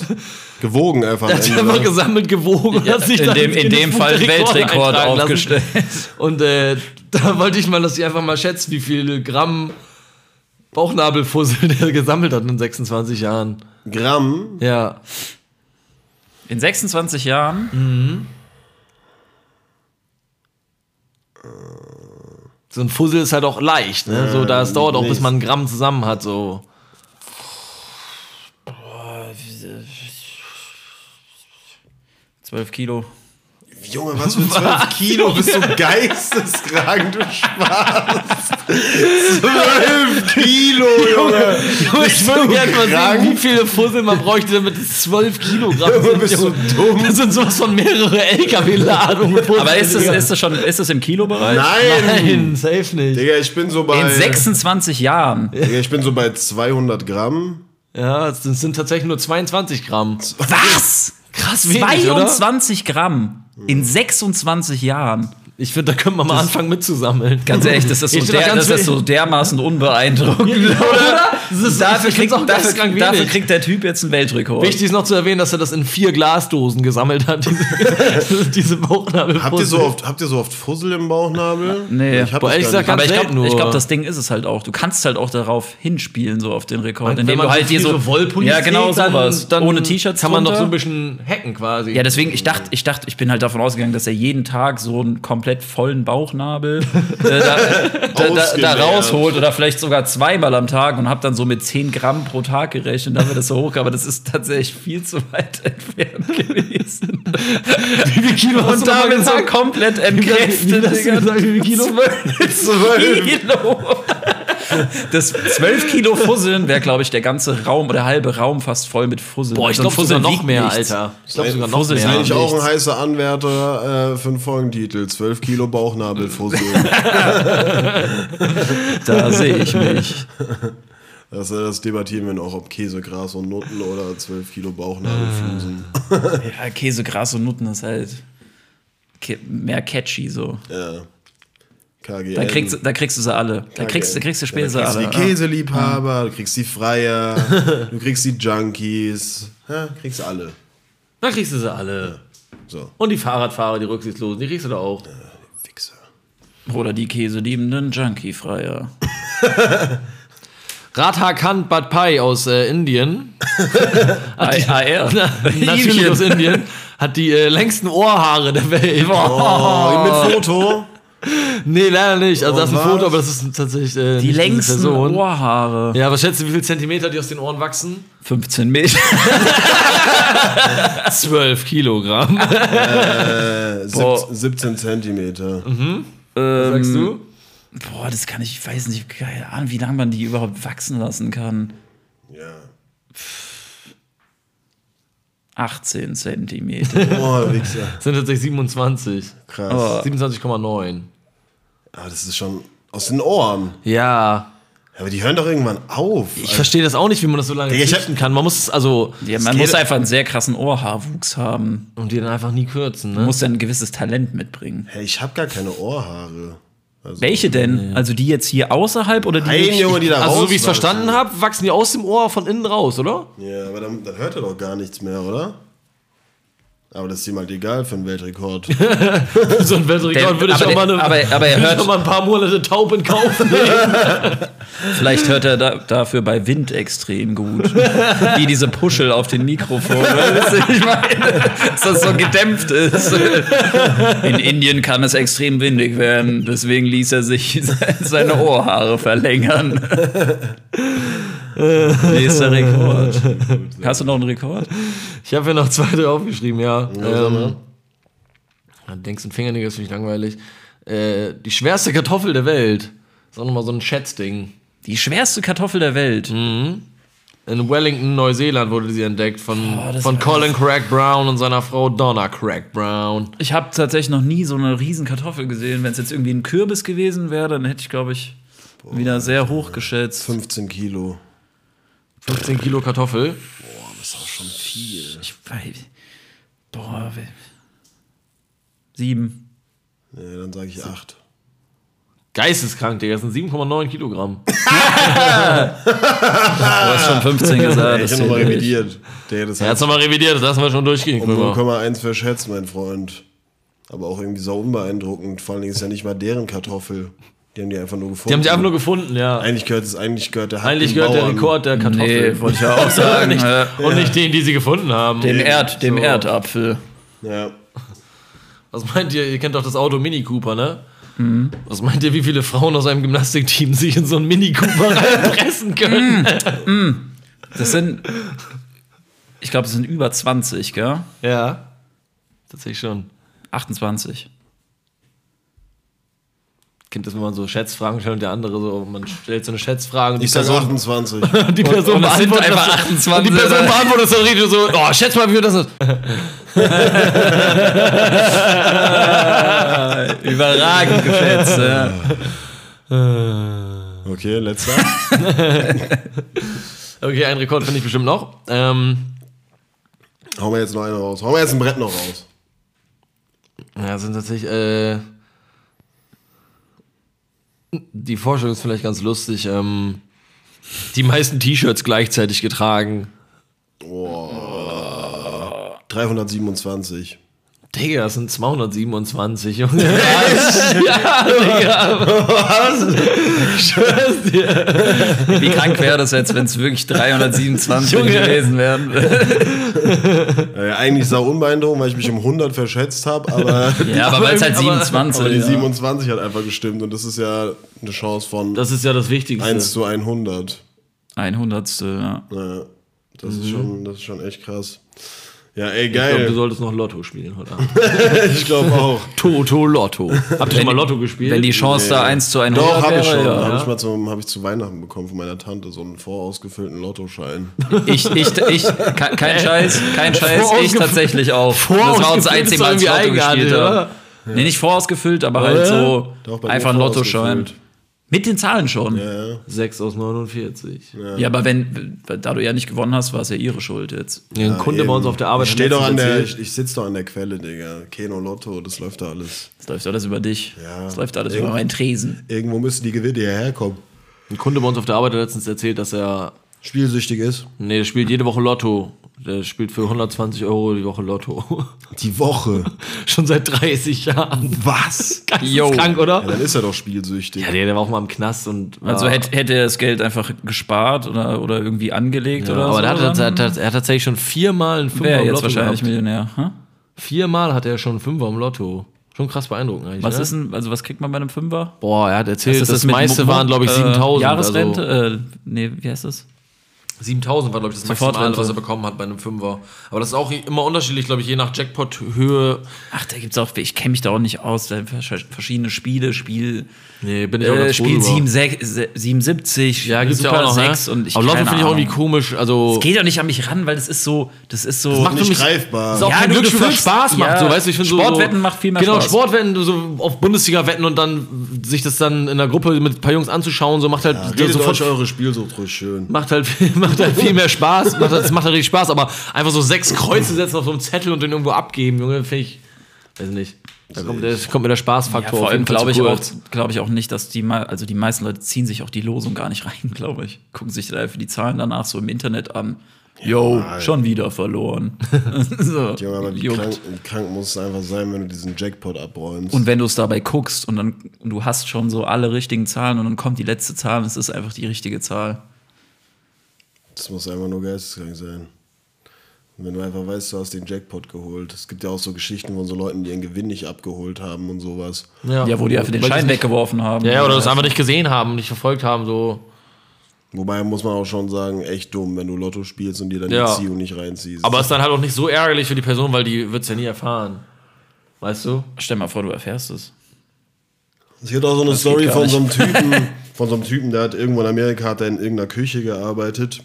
Gewogen einfach. Er hat Ende, einfach oder? gesammelt gewogen und hat sich in dann dem, in dem Fall Weltrekord aufgestellt. Und äh, da wollte ich mal, dass ihr einfach mal schätzt, wie viel Gramm Bauchnabelfussel der gesammelt hat in 26 Jahren. Gramm. Ja. In 26 Jahren? So ein Fussel ist halt auch leicht, ne? So, da es dauert auch, bis man ein Gramm zusammen hat, so. Zwölf Kilo. Junge, was für 12 Kilo? Bist du geisteskrank, du Spaß. 12 Kilo, Junge. Ich würde gerne mal sehen, wie viele Fussel man bräuchte, damit es 12 Kilogramm Junge, sind. bist du Junge. dumm? Das sind sowas von mehrere LKW-Ladungen. Aber ist das, ist das schon ist das im Kilobereich? Nein. Nein, safe nicht. Digga, ich bin so bei. In 26 Jahren. Digga, ich bin so bei 200 Gramm. Ja, das sind tatsächlich nur 22 Gramm. Was? Krass wenig, oder? 22 Gramm in 26 Jahren. Ich finde, da können wir mal anfangen mitzusammeln. Ganz ehrlich, das ist so, Ich der, das ist so dermaßen unbeeindruckend. Oder? Das ist, Dafür, ich auch dafür, dafür kriegt der Typ jetzt einen Weltrekord. Wichtig ist noch zu erwähnen, dass er das in vier Glasdosen gesammelt hat, diese, diese Bauchnabelfussel. Habt ihr, so oft, habt ihr so oft Fussel im Bauchnabel? Nee. ich hab Boah, das gesagt, nicht. Aber ich glaube, nur. glaub, das Ding ist es halt auch. Du kannst halt auch darauf hinspielen, so auf den Rekord. Wenn indem man du halt dir so. Wollpullis ja, genau trägt, dann- sowas. Dann Ohne T-Shirts kann man doch drunter. so ein bisschen hacken quasi. Ja, deswegen, ich dachte, ich dachte, ich bin halt davon ausgegangen, dass er jeden Tag so einen komplett vollen Bauchnabel äh, da, da, da, rausholt oder vielleicht sogar zweimal am Tag und habe dann so mit 10 Gramm pro Tag gerechnet, damit das so hoch, aber das ist tatsächlich viel zu weit entfernt gewesen. wie viel Kilo hast Und du damit so komplett Wie entkräftet, wie viel Kilo? Zwölf Kilo. Das 12 Kilo Fusseln wäre, glaube ich, der ganze Raum oder der halbe Raum fast voll mit Fusseln. Boah, ich glaube sogar noch mehr, nichts. Alter. Ich glaube sogar noch mehr. ist Eigentlich auch ein heißer Anwärter äh, für einen Folgentitel. 12 Kilo Bauchnabelfussel. Da sehe ich mich. das, das debattieren wir noch, ob Käse, Gras und Nutten oder 12 Kilo Bauchnabelfusen. Ja, Käse, Gras und Nutten ist halt mehr catchy so. Ja. KGN. Da kriegst, du- da kriegst du sie alle. Da kriegst, da kriegst du später ja, kriegst alle. du die Käseliebhaber, du kriegst die Freier, du kriegst die Junkies. Ja, kriegst du alle. Da kriegst du sie alle. So, Und die Fahrradfahrer, die Rücksichtslosen, die kriegst du da auch. Wichser. Oder die käseliebenden Junkie-Freier. Radha Kant Bad Pai aus äh, Indien, AR. natürlich aus Indien, hat die äh, längsten Ohrhaare der Welt. Oh, mit Foto. Nee, leider nicht. Also Oh, das ist ein was? Foto, aber das ist tatsächlich äh, Die längsten Person. Ohrhaare. Ja, was schätzt du, wie viel Zentimeter die aus den Ohren wachsen? 15 Meter. 12 Kilogramm. Äh, Boah. 17, 17 Zentimeter. Was sagst du? Boah, das kann ich, ich weiß nicht, keine Ahnung, wie lange man die überhaupt wachsen lassen kann. Ja. 18 Zentimeter. Boah, Wichser. Sind tatsächlich 27. Krass. 27,9. Aber das ist schon aus den Ohren. Ja. Aber die hören doch irgendwann auf. Ich verstehe das auch nicht, wie man das so lange züchten kann. Man muss es also. ja, man muss einfach einen sehr krassen Ohrhaarwuchs haben. Und die dann einfach nie kürzen, ne? Man muss dann ein gewisses Talent mitbringen. Hey, ich habe gar keine Ohrhaare. Also, Welche denn? Also die jetzt hier außerhalb oder die. Nein, Junge, die da also, so wie ich es verstanden habe, wachsen die aus dem Ohr von innen raus, oder? Ja, aber dann, dann hört er doch gar nichts mehr, oder? Aber das ist ihm halt egal für einen Weltrekord. so ein Weltrekord Der- würde ich aber auch mal, eine, aber- aber er hört- mal ein paar Monate taub in Kauf nehmen. Vielleicht hört er da, dafür bei Wind extrem gut. Wie diese Puschel auf den Mikrofon. Weißt du, ich meine, dass das so gedämpft ist. In Indien kann es extrem windig werden. Deswegen ließ er sich seine Ohrhaare verlängern. Nächster Rekord. Hast du noch einen Rekord? Ich habe hier noch zwei drei aufgeschrieben, ja. Ja, ähm, ja, denkst du, ein Fingernägel ist finde ich langweilig. Äh, die schwerste Kartoffel der Welt. Ist auch nochmal so ein Schätzding. Die schwerste Kartoffel der Welt. In Wellington, Neuseeland wurde sie entdeckt von, das von Colin Craig Brown und seiner Frau Donna Craig Brown. Ich habe tatsächlich noch nie so eine riesen Kartoffel gesehen. Wenn es jetzt irgendwie ein Kürbis gewesen wäre, dann hätte ich, glaube ich, wieder sehr hoch geschätzt. 15 Kilo. 15 Kilo Kartoffel. Boah, das ist auch schon viel. Ich weiß. Boah, sieben. Nee, dann sage ich 8. Geisteskrank, Digga. Das sind 7,9 Kilogramm. Du hast schon 15 gesagt. ich das habe nochmal revidiert. Der das Er hat's nochmal revidiert, das lassen wir schon durchgehen. um Krömer. 0,1 verschätzt, mein Freund. Aber auch irgendwie so unbeeindruckend. Vor allen Dingen ist ja nicht mal deren Kartoffel. Die haben die einfach nur gefunden. Die haben die einfach nur gefunden, ja. Eigentlich gehört es, eigentlich gehört der Hack Eigentlich gehört der Bauern. Rekord der Kartoffel. Nee, wollte ich ja auch sagen. nicht, äh, Und nicht den, die sie gefunden haben. dem Erd, dem Erdapfel. Ja. Was meint ihr? Ihr kennt doch das Auto Mini Cooper, ne? Was meint ihr, wie viele Frauen aus einem Gymnastikteam sich in so einen Mini Cooper reinpressen können? Das sind. Ich glaube, es sind über 20, gell? Ja. Tatsächlich schon. 28. Kennt das, wenn man so Schätzfragen stellt und der andere so, man stellt so eine Schätzfrage und die Ich sag Person, 28. die Person und beantwortet einfach das- 28, Und die Person beantwortet das dann richtig so, oh, schätz mal, wie viel das ist. Überragend geschätzt, ja. Okay, letzter. Okay, einen Rekord finde ich bestimmt noch. Ähm, Hauen wir jetzt noch eine raus. Hauen wir jetzt ein Brett noch raus. ja, sind tatsächlich, äh, die Forschung ist vielleicht ganz lustig. Ähm, die meisten T-Shirts gleichzeitig getragen. 327. Digga, das sind 227, Junge. ja, Digga. Ich schwör's dir. Wie krank wäre das jetzt, wenn es wirklich 327 Junge. gewesen wären? Äh, eigentlich sau unbeeindruckend, weil ich mich um 100 verschätzt habe, aber, Ja, aber weil es halt Aber- 27 aber die ja. 27 hat einfach gestimmt und das ist ja eine Chance von Das ist ja das Wichtigste. 1 zu 100. Ein Hundertstel, ja. Ja, das, ist schon, das ist schon echt krass. Ja, ey, ich glaube, du geil. solltest noch Lotto spielen heute Abend. Ich glaube auch. Toto Lotto. Habt ihr schon mal Lotto gespielt? Wenn die Chance da 1 zu 100 Doch, habe ich schon. ja. Habe ich mal zum, hab ich zu Weihnachten bekommen von meiner Tante, so einen vorausgefüllten Lottoschein. Ich, ich, ich, ke- kein Scheiß, kein Scheiß, ich tatsächlich auch. Das war uns das Vorausgefüllt einzige ist Mal, als ich Lotto gespielt habe. oder? Nee, nicht vorausgefüllt, aber halt so Doch, einfach ein Lottoschein. Mit den Zahlen schon. Ja. Ja, 6 aus 49. aber wenn, da du ja nicht gewonnen hast, war es ja ihre Schuld jetzt. Ja, ein Kunde eben. bei uns auf der Arbeit Ich doch an der, ich, ich sitze doch an der Quelle, Digga. Keno Lotto, das läuft da alles. Das läuft alles über dich. Ja. Das läuft alles Irgend- über meinen Tresen. Irgendwo müssen die Gewinne hierher kommen. Ein Kunde bei uns auf der Arbeit hat letztens erzählt, dass er. Spielsüchtig ist. Nee, der spielt jede Woche Lotto. Der spielt für 120 Euro die Woche Lotto. Die Woche. Schon seit 30 Jahren. Was? Krank, Ja, oder? dann ist er doch spielsüchtig. Ja, der, der war auch mal im Knast und. Also hätte, hätte er das Geld einfach gespart oder, oder irgendwie angelegt ja, oder aber so. hat, hat, er hat tatsächlich schon viermal einen Fünfer wäre im jetzt Lotto wahrscheinlich gehabt. Millionär. Hm? Viermal hat er schon einen Fünfer im Lotto. Schon krass beeindruckend eigentlich. Was ne? ist denn, also was kriegt man bei einem Fünfer? Boah, er hat erzählt, Ist das, mit meiste Mo- waren, glaube ich, äh, 7000. Jahresrente? Also, Äh, nee, wie heißt das? 7000 war, glaube ich, das Sofort Maximale, Rente. was er bekommen hat bei einem Fünfer. Aber das ist auch immer unterschiedlich, glaube ich, je nach Jackpot-Höhe. Ach, da gibt's auch, ich kenne mich da auch nicht aus. Da vers- verschiedene Spiele, Spiel, Nee, bin ich auch äh, Spiel drüber. 77, 77 Ja, gibt's ja Super auch noch, 6 ne? und ich Aber Lotto keine finde ich auch irgendwie komisch. Also, Geht doch nicht an mich ran, weil das ist so, das ist so. macht nicht für mich, greifbar. Ist auch Ja, kein Glücksspiel, was Spaß macht. ja, so, weißt du, ich finde so, Sportwetten so, macht viel mehr genau, Spaß. Sportwetten, so auf Bundesliga wetten und dann sich das dann in der Gruppe mit ein paar Jungs anzuschauen, so macht halt Redet sofort euch eure Spielsucht ruhig schön. macht halt, macht halt viel mehr Spaß. Macht, halt- das macht halt richtig Spaß, aber einfach so sechs Kreuze setzen auf so einem Zettel und den irgendwo abgeben, Junge, finde ich, weiß nicht. Da kommt, der, kommt mir der Ja, Spaßfaktor vor allem jeden Fall glaube ich, zu auch, kurz. glaube ich auch nicht, dass die mal, also die meisten Leute ziehen sich auch die Losung gar nicht rein, glaube ich. Gucken sich da einfach die Zahlen danach so im Internet an. Yo, Mann. schon wieder verloren. so, Junge, aber wie krank, wie krank muss es einfach sein, wenn du diesen Jackpot abräumst. Und wenn du es dabei guckst und dann und du hast schon so alle richtigen Zahlen und dann kommt die letzte Zahl und es ist einfach die richtige Zahl. Das muss einfach nur geisteskrank sein. Und wenn du einfach weißt, du hast den Jackpot geholt. Es gibt ja auch so Geschichten von so Leuten, die ihren Gewinn nicht abgeholt haben und sowas. Ja, wo die einfach den Schein es weggeworfen haben. Ja, ja, oder das einfach nicht gesehen haben, nicht verfolgt haben, so. Wobei muss man auch schon sagen, echt dumm, wenn du Lotto spielst und dir dann Ja. die Ziehung nicht reinziehst. Aber ist dann halt auch nicht so ärgerlich für die Person, weil die wird es ja nie erfahren. Weißt du? Stell mal vor, du erfährst es. Es gibt auch so eine geht Story von so einem. Typen, von so einem Typen, der hat irgendwo in Amerika hat er in irgendeiner Küche gearbeitet.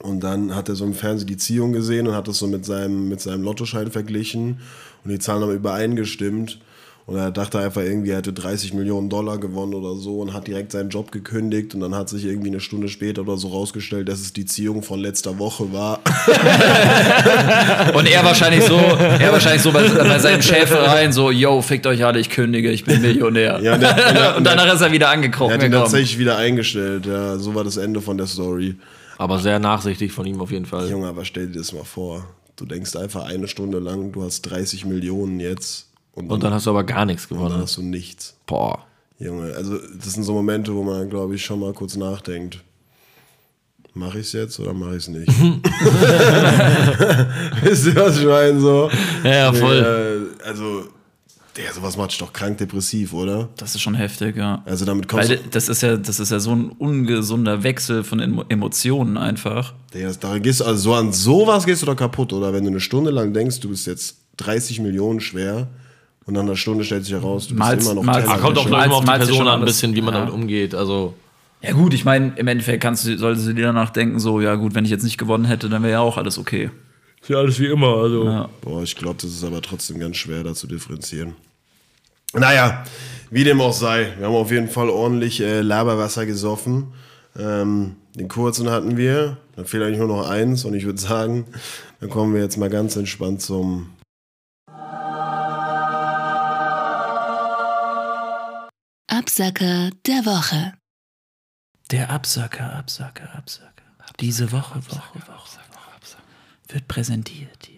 Und dann hat er so im Fernsehen die Ziehung gesehen und hat das so mit seinem, mit seinem Lottoschein verglichen. Und die Zahlen haben übereingestimmt. Und er dachte einfach irgendwie, er hätte 30 Millionen Dollar gewonnen oder so und hat direkt seinen Job gekündigt. Und dann hat sich irgendwie eine Stunde später oder so rausgestellt, dass es die Ziehung von letzter Woche war. Und er wahrscheinlich so, er wahrscheinlich so bei, bei seinem Chef rein, so, yo, fickt euch alle, ich kündige, ich bin Millionär. Ja, und der- der- und danach ist er wieder angekrochen Er hat ihn tatsächlich wieder eingestellt. Ja, so war das Ende von der Story. Aber sehr nachsichtig von ihm auf jeden Fall. Junge, aber stell dir das mal vor. Du denkst einfach eine Stunde lang, du hast 30 Millionen jetzt und dann, Und dann hast du aber gar nichts und dann gewonnen. hast du nichts. Boah. Junge, also das sind so Momente, wo man, glaube ich, schon mal kurz nachdenkt. Mache ich es jetzt oder mache ich es nicht? Wisst ihr, was ich meine? So? Ja, ja, voll. Äh, also, der, sowas macht dich doch krank depressiv, oder? Das ist schon heftig, ja. Also damit kommst Weil du. das ist ja, das ist ja so ein ungesunder Wechsel von Emo- Emotionen einfach. Der, da gehst, du- also so an sowas gehst du doch kaputt, oder? Wenn du eine Stunde lang denkst, du bist jetzt 30 Millionen schwer und nach einer Stunde stellt sich heraus, du bist Malst- immer noch malst- Teller Ah, kommt auch immer auf die Person an, ein bisschen, wie man Ja. damit umgeht. Also, Ja gut, ich meine, im Endeffekt kannst du, solltest du dir danach denken, so, ja gut, wenn ich jetzt nicht gewonnen hätte, dann wäre ja auch alles okay. ist ja alles wie immer. Also. Ja. Boah, ich glaube, das ist aber trotzdem ganz schwer, da zu differenzieren. Naja, wie dem auch sei. Wir haben auf jeden Fall ordentlich äh, Laberwasser gesoffen. Ähm, den kurzen hatten wir. Dann fehlt eigentlich nur noch eins. Und ich würde sagen, dann kommen wir jetzt mal ganz entspannt zum Absacker der Woche. Der Absacker, Absacker, Absacker. Diese Woche, Woche, Woche, Woche wird präsentiert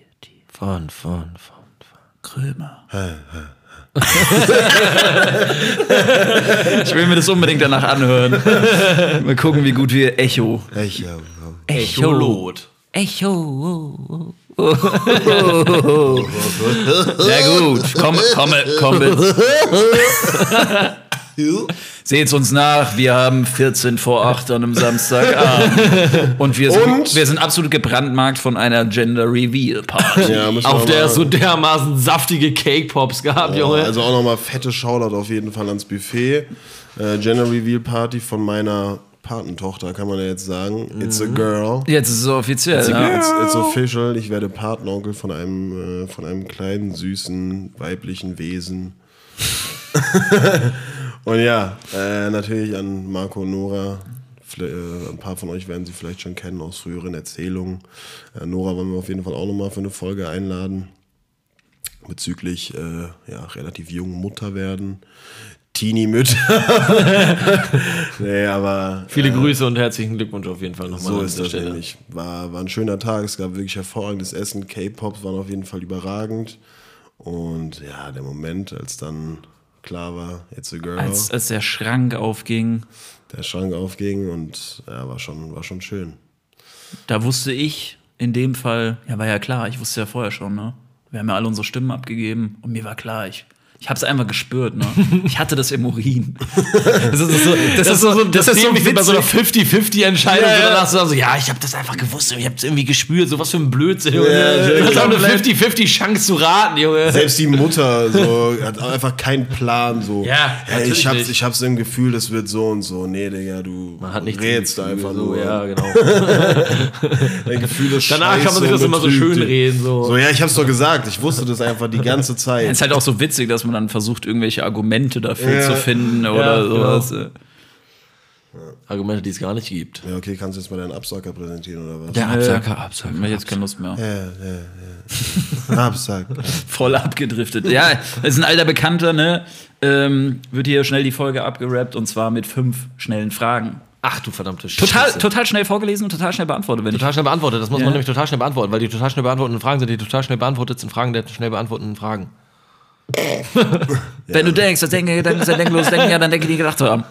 Von, von, von, von. Krömer. ich will mir das unbedingt danach anhören. Mal gucken, wie gut wir Echo. Echo. Echolot. Echo. Ja gut, komm, komm, komm mit. Seht's uns nach, wir haben 14 vor 8 an einem Samstagabend. Und wir sind, Und? wir sind absolut gebrandmarkt von einer Gender Reveal Party. Ja, Auf der es so dermaßen saftige Cake Pops gab, Ja, Junge. also auch nochmal fette Shoutout auf jeden Fall ans Buffet. Äh, Gender Reveal Party von meiner Patentochter, kann man ja jetzt sagen. It's a girl. Jetzt ist es offiziell. Ja. It's, it's official. Ich werde Patenonkel von einem, äh, von einem kleinen, süßen, weiblichen Wesen. und ja, äh, natürlich an Marco und Nora. Äh, ein paar von euch werden sie vielleicht schon kennen aus früheren Erzählungen. Äh, Nora wollen wir auf jeden Fall auch nochmal für eine Folge einladen. Bezüglich äh, ja, relativ jungen Mutter werden. Teenie-Mütter. nee, aber. Viele Grüße und herzlichen Glückwunsch auf jeden Fall nochmal So an ist das Stelle. nämlich. War, war ein schöner Tag. Es gab wirklich hervorragendes Essen. K-Pops waren auf jeden Fall überragend. Und ja, der Moment, als dann klar war, it's a girl, Als, als der Schrank aufging, der Schrank aufging und ja, war schon, war schon schön. da wusste ich in dem Fall, ja, war ja klar, ich wusste ja vorher schon, ne? Wir haben ja alle unsere Stimmen abgegeben und mir war klar, ich, Ich habe es einfach gespürt, ne? Ich hatte das im Urin. Das ist so, das ist so, das, das ist so so bei so einer witzig. 50-50-Entscheidung. Ja, so ja. danach so, also, ja, ich habe das einfach gewusst, ich habe es irgendwie gespürt, so was für ein Blödsinn. Junge. Ja, du hast auch eine komplett. 50-50 Chance zu raten, Junge. Selbst die Mutter so, hat einfach keinen Plan. So, Ja, hey, ich, hab's, ich hab's im Gefühl, das wird so und so. Nee, Digga, du Man hat nicht rätst einfach so, nur. Ja, genau. Dein Gefühl ist Danach kann man sich das immer so schön reden. So. So, ja, ich hab's doch gesagt. Ich wusste das einfach die ganze Es Zeit. ist halt auch so witzig, dass man dann versucht, irgendwelche Argumente dafür Ja. zu finden oder genau. sowas. Argumente, die es gar nicht gibt. Ja, okay, kannst du jetzt mal deinen Absacker präsentieren oder was? Der Absacker, Absacker. Ich jetzt keine Lust mehr. Ja, ja, ja. Absacker. Voll abgedriftet. Ja, das ist ein alter Bekannter, ne? Ähm, wird hier schnell die Folge abgerappt und zwar mit fünf schnellen Fragen. Ach du verdammte Total, Scheiße. total schnell vorgelesen und total schnell beantwortet, wenn ich. Total schnell beantwortet. Das muss Ja. man nämlich total schnell beantworten, weil die total schnell beantworteten Fragen sind die total schnell beantworteten Fragen der schnell beantworteten Fragen. Wenn du denkst, das denke, Gedanken sind denklos denken, ja, dann denke die gedacht haben.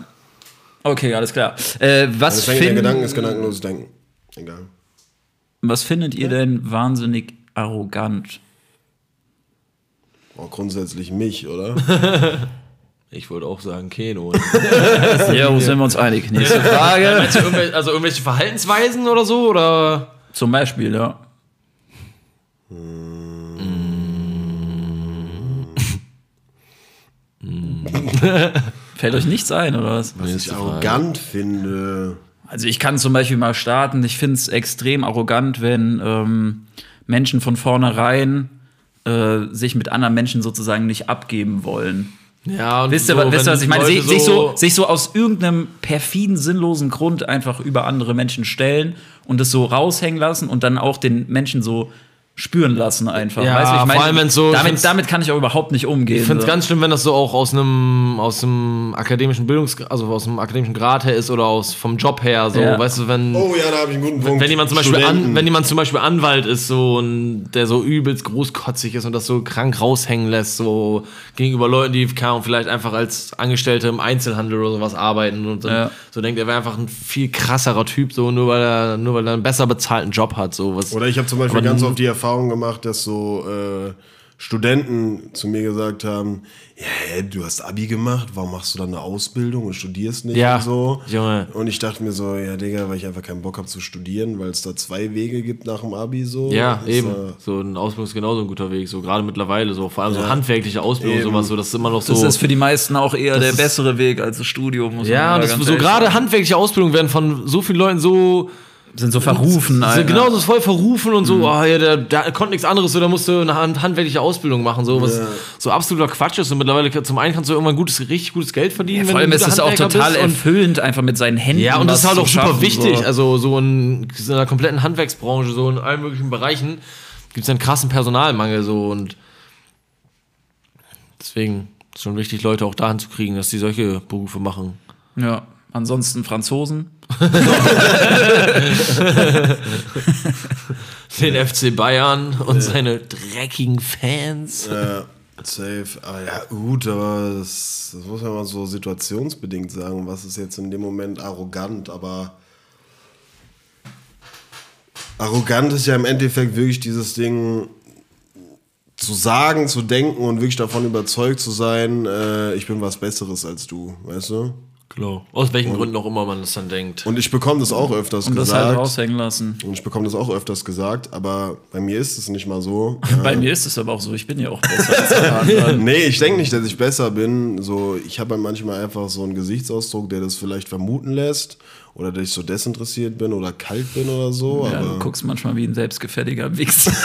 Okay, alles klar. Äh, was, der find, Gedanken ist gedankenloses Denken. Egal. was findet ihr denn wahnsinnig arrogant? Oh, grundsätzlich mich, oder? Ich wollte auch sagen Keno. Ja, wo sind wir uns einig? Nächste Frage. Du irgendwelche, also irgendwelche Verhaltensweisen oder so? Oder? Zum Beispiel, ja. Fällt euch nichts ein, oder was? Was ich arrogant finde. Also ich kann zum Beispiel mal starten. Ich finde es extrem arrogant, wenn ähm, Menschen von vornherein äh, sich mit anderen Menschen sozusagen nicht abgeben wollen. Ja, und Wisst ihr, so, wisst ihr wenn was ich meine? Sich, sich, so, sich so aus irgendeinem perfiden, sinnlosen Grund einfach über andere Menschen stellen und es so raushängen lassen und dann auch den Menschen so spüren lassen einfach. Ja, weißt du, ich meine, vor allem, wenn's so- damit, damit kann ich auch überhaupt nicht umgehen. Ich finde es so. ganz schlimm, wenn das so auch aus einem aus einem akademischen Bildungs also aus einem akademischen Grad her ist oder aus vom Job her so, Ja. weißt du, wenn Oh ja, da habe ich einen guten Punkt. wenn jemand zum Beispiel an, wenn jemand zum Beispiel Anwalt ist so und der so übelst großkotzig ist und das so krank raushängen lässt so gegenüber Leuten, die Ahnung, vielleicht einfach als Angestellte im Einzelhandel oder sowas arbeiten und dann Ja. so denkt, er wäre einfach ein viel krasserer Typ so nur weil er nur weil er einen besser bezahlten Job hat so was. Oder ich habe zum Beispiel Aber ganz oft die Erfahrung gemacht, dass so äh, Studenten zu mir gesagt haben, ja, hä, du hast Abi gemacht, warum machst du dann eine Ausbildung und studierst nicht Ja, und so? Junge. Und ich dachte mir so, ja, Digga, weil ich einfach keinen Bock habe zu studieren, weil es da zwei Wege gibt nach dem Abi so. Ja, Ist, eben. äh, So ein Ausbildung ist genauso ein guter Weg. So gerade mittlerweile, so vor allem so handwerkliche Ausbildung, Eben. sowas, so das ist immer noch so. Das ist für die meisten auch eher der ist- bessere Weg als das Studium. Ja, das, ganz so gerade handwerkliche Ausbildung werden von so vielen Leuten so sind so verrufen. Alter. genau, so ist voll verrufen und so, Mhm. oh, ja, der, der konnte nichts anderes, da musst du eine hand, handwerkliche Ausbildung machen, so was Ja. so absoluter Quatsch ist. Und mittlerweile zum einen kannst du irgendwann gutes, richtig gutes Geld verdienen. Vor allem ist es auch total erfüllend, einfach mit seinen Händen. Ja, und das ist halt auch super schaffen, wichtig. So. Also so in, in der kompletten Handwerksbranche, so in allen möglichen Bereichen gibt es einen krassen Personalmangel so und deswegen ist schon wichtig, Leute auch dahin zu kriegen, dass die solche Berufe machen. Ja, ansonsten Franzosen. Den FC Bayern und seine dreckigen Fans. Ja, safe. Aber ja, gut, aber das, das muss man mal so situationsbedingt sagen. Was ist jetzt in dem Moment arrogant? Aber arrogant ist ja im Endeffekt wirklich dieses Ding zu sagen, zu denken und wirklich davon überzeugt zu sein, äh, ich bin was Besseres als du, weißt du? Klar. Aus welchen Gründen auch immer man das dann denkt. Und ich bekomme das auch öfters Und das gesagt. halt raushängen lassen. und ich bekomme das auch öfters gesagt, aber bei mir ist es nicht mal so. Bei mir ist es aber auch so, ich bin ja auch besser als. Nee, ich denke nicht, dass ich besser bin. So, ich habe halt manchmal einfach so einen Gesichtsausdruck, der das vielleicht vermuten lässt. Oder dass ich so desinteressiert bin oder kalt bin oder so. Ja, du guckst manchmal wie ein selbstgefälliger Wichser.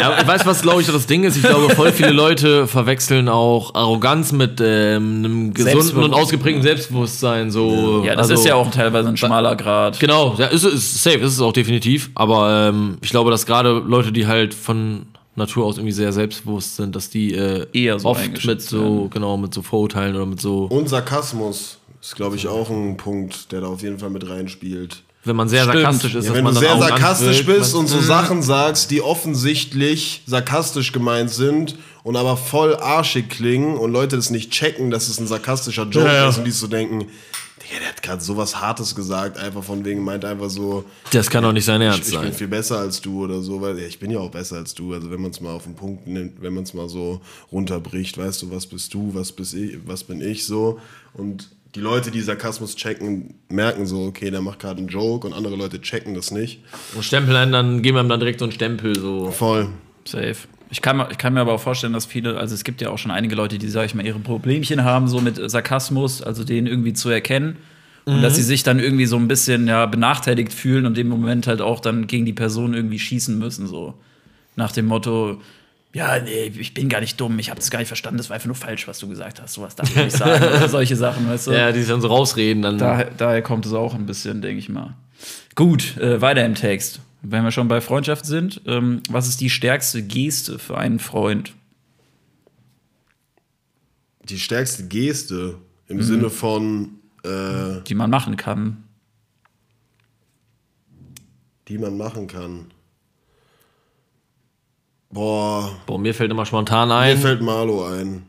Ja, ich weiß, was glaube ich das Ding ist. Ich glaube, voll viele Leute verwechseln auch Arroganz mit ähm, einem gesunden und ausgeprägten Selbstbewusstsein. So, Ja, das also- ist ja auch teilweise ein schmaler Grad. Genau, ja, ist, ist safe, ist es auch definitiv. Aber ähm, ich glaube, dass gerade Leute, die halt von Natur aus irgendwie sehr selbstbewusst sind, dass die äh, Eher so oft mit so, werden. genau, mit so Vorurteilen oder mit so, und Sarkasmus ist, glaube ich, auch ein Punkt, der da auf jeden Fall mit reinspielt. wenn man sehr Stimmt. sarkastisch ist, Ja, dass wenn man du dann sehr sarkastisch bist und so Sachen sagst, die offensichtlich sarkastisch gemeint sind und aber voll arschig klingen und Leute das nicht checken, dass es ein sarkastischer Joke Ja, ja. ist und die so denken, Digga, der hat gerade sowas Hartes gesagt, einfach von wegen, meint einfach so, Das kann doch nicht sein ich, Ernst ich bin sein. viel besser als du oder so, weil ja, ich bin ja auch besser als du. Also wenn man es mal auf den Punkt nimmt, wenn man es mal so runterbricht, weißt du, was bist du, was bist ich, was bin ich so. Und die Leute, die Sarkasmus checken, merken so, okay, der macht gerade einen Joke und andere Leute checken das nicht. Und Stempel ein, dann geben wir ihm dann direkt so einen Stempel. So. Voll. Safe. Ich kann, mir- ich kann mir aber auch vorstellen, dass viele, also es gibt ja auch schon einige Leute, die, sag ich mal, ihre Problemchen haben, so mit Sarkasmus, also den irgendwie zu erkennen. Und dass sie sich dann irgendwie so ein bisschen ja, benachteiligt fühlen und in dem Moment halt auch dann gegen die Person irgendwie schießen müssen, so. Nach dem Motto, ja, nee, ich bin gar nicht dumm, ich habe das gar nicht verstanden, das war einfach nur falsch, was du gesagt hast, sowas darf ich nicht sagen. oder solche Sachen, weißt du? Ja, die sich dann so rausreden. Dann Daher, daher kommt es auch ein bisschen, denke ich mal. Gut, äh, weiter im Text. Wenn wir schon bei Freundschaft sind, ähm, was ist die stärkste Geste für einen Freund? Die stärkste Geste im Sinne von, äh, die man machen kann. die man machen kann. Boah, Boah, mir fällt immer spontan mir ein. fällt Marlo ein.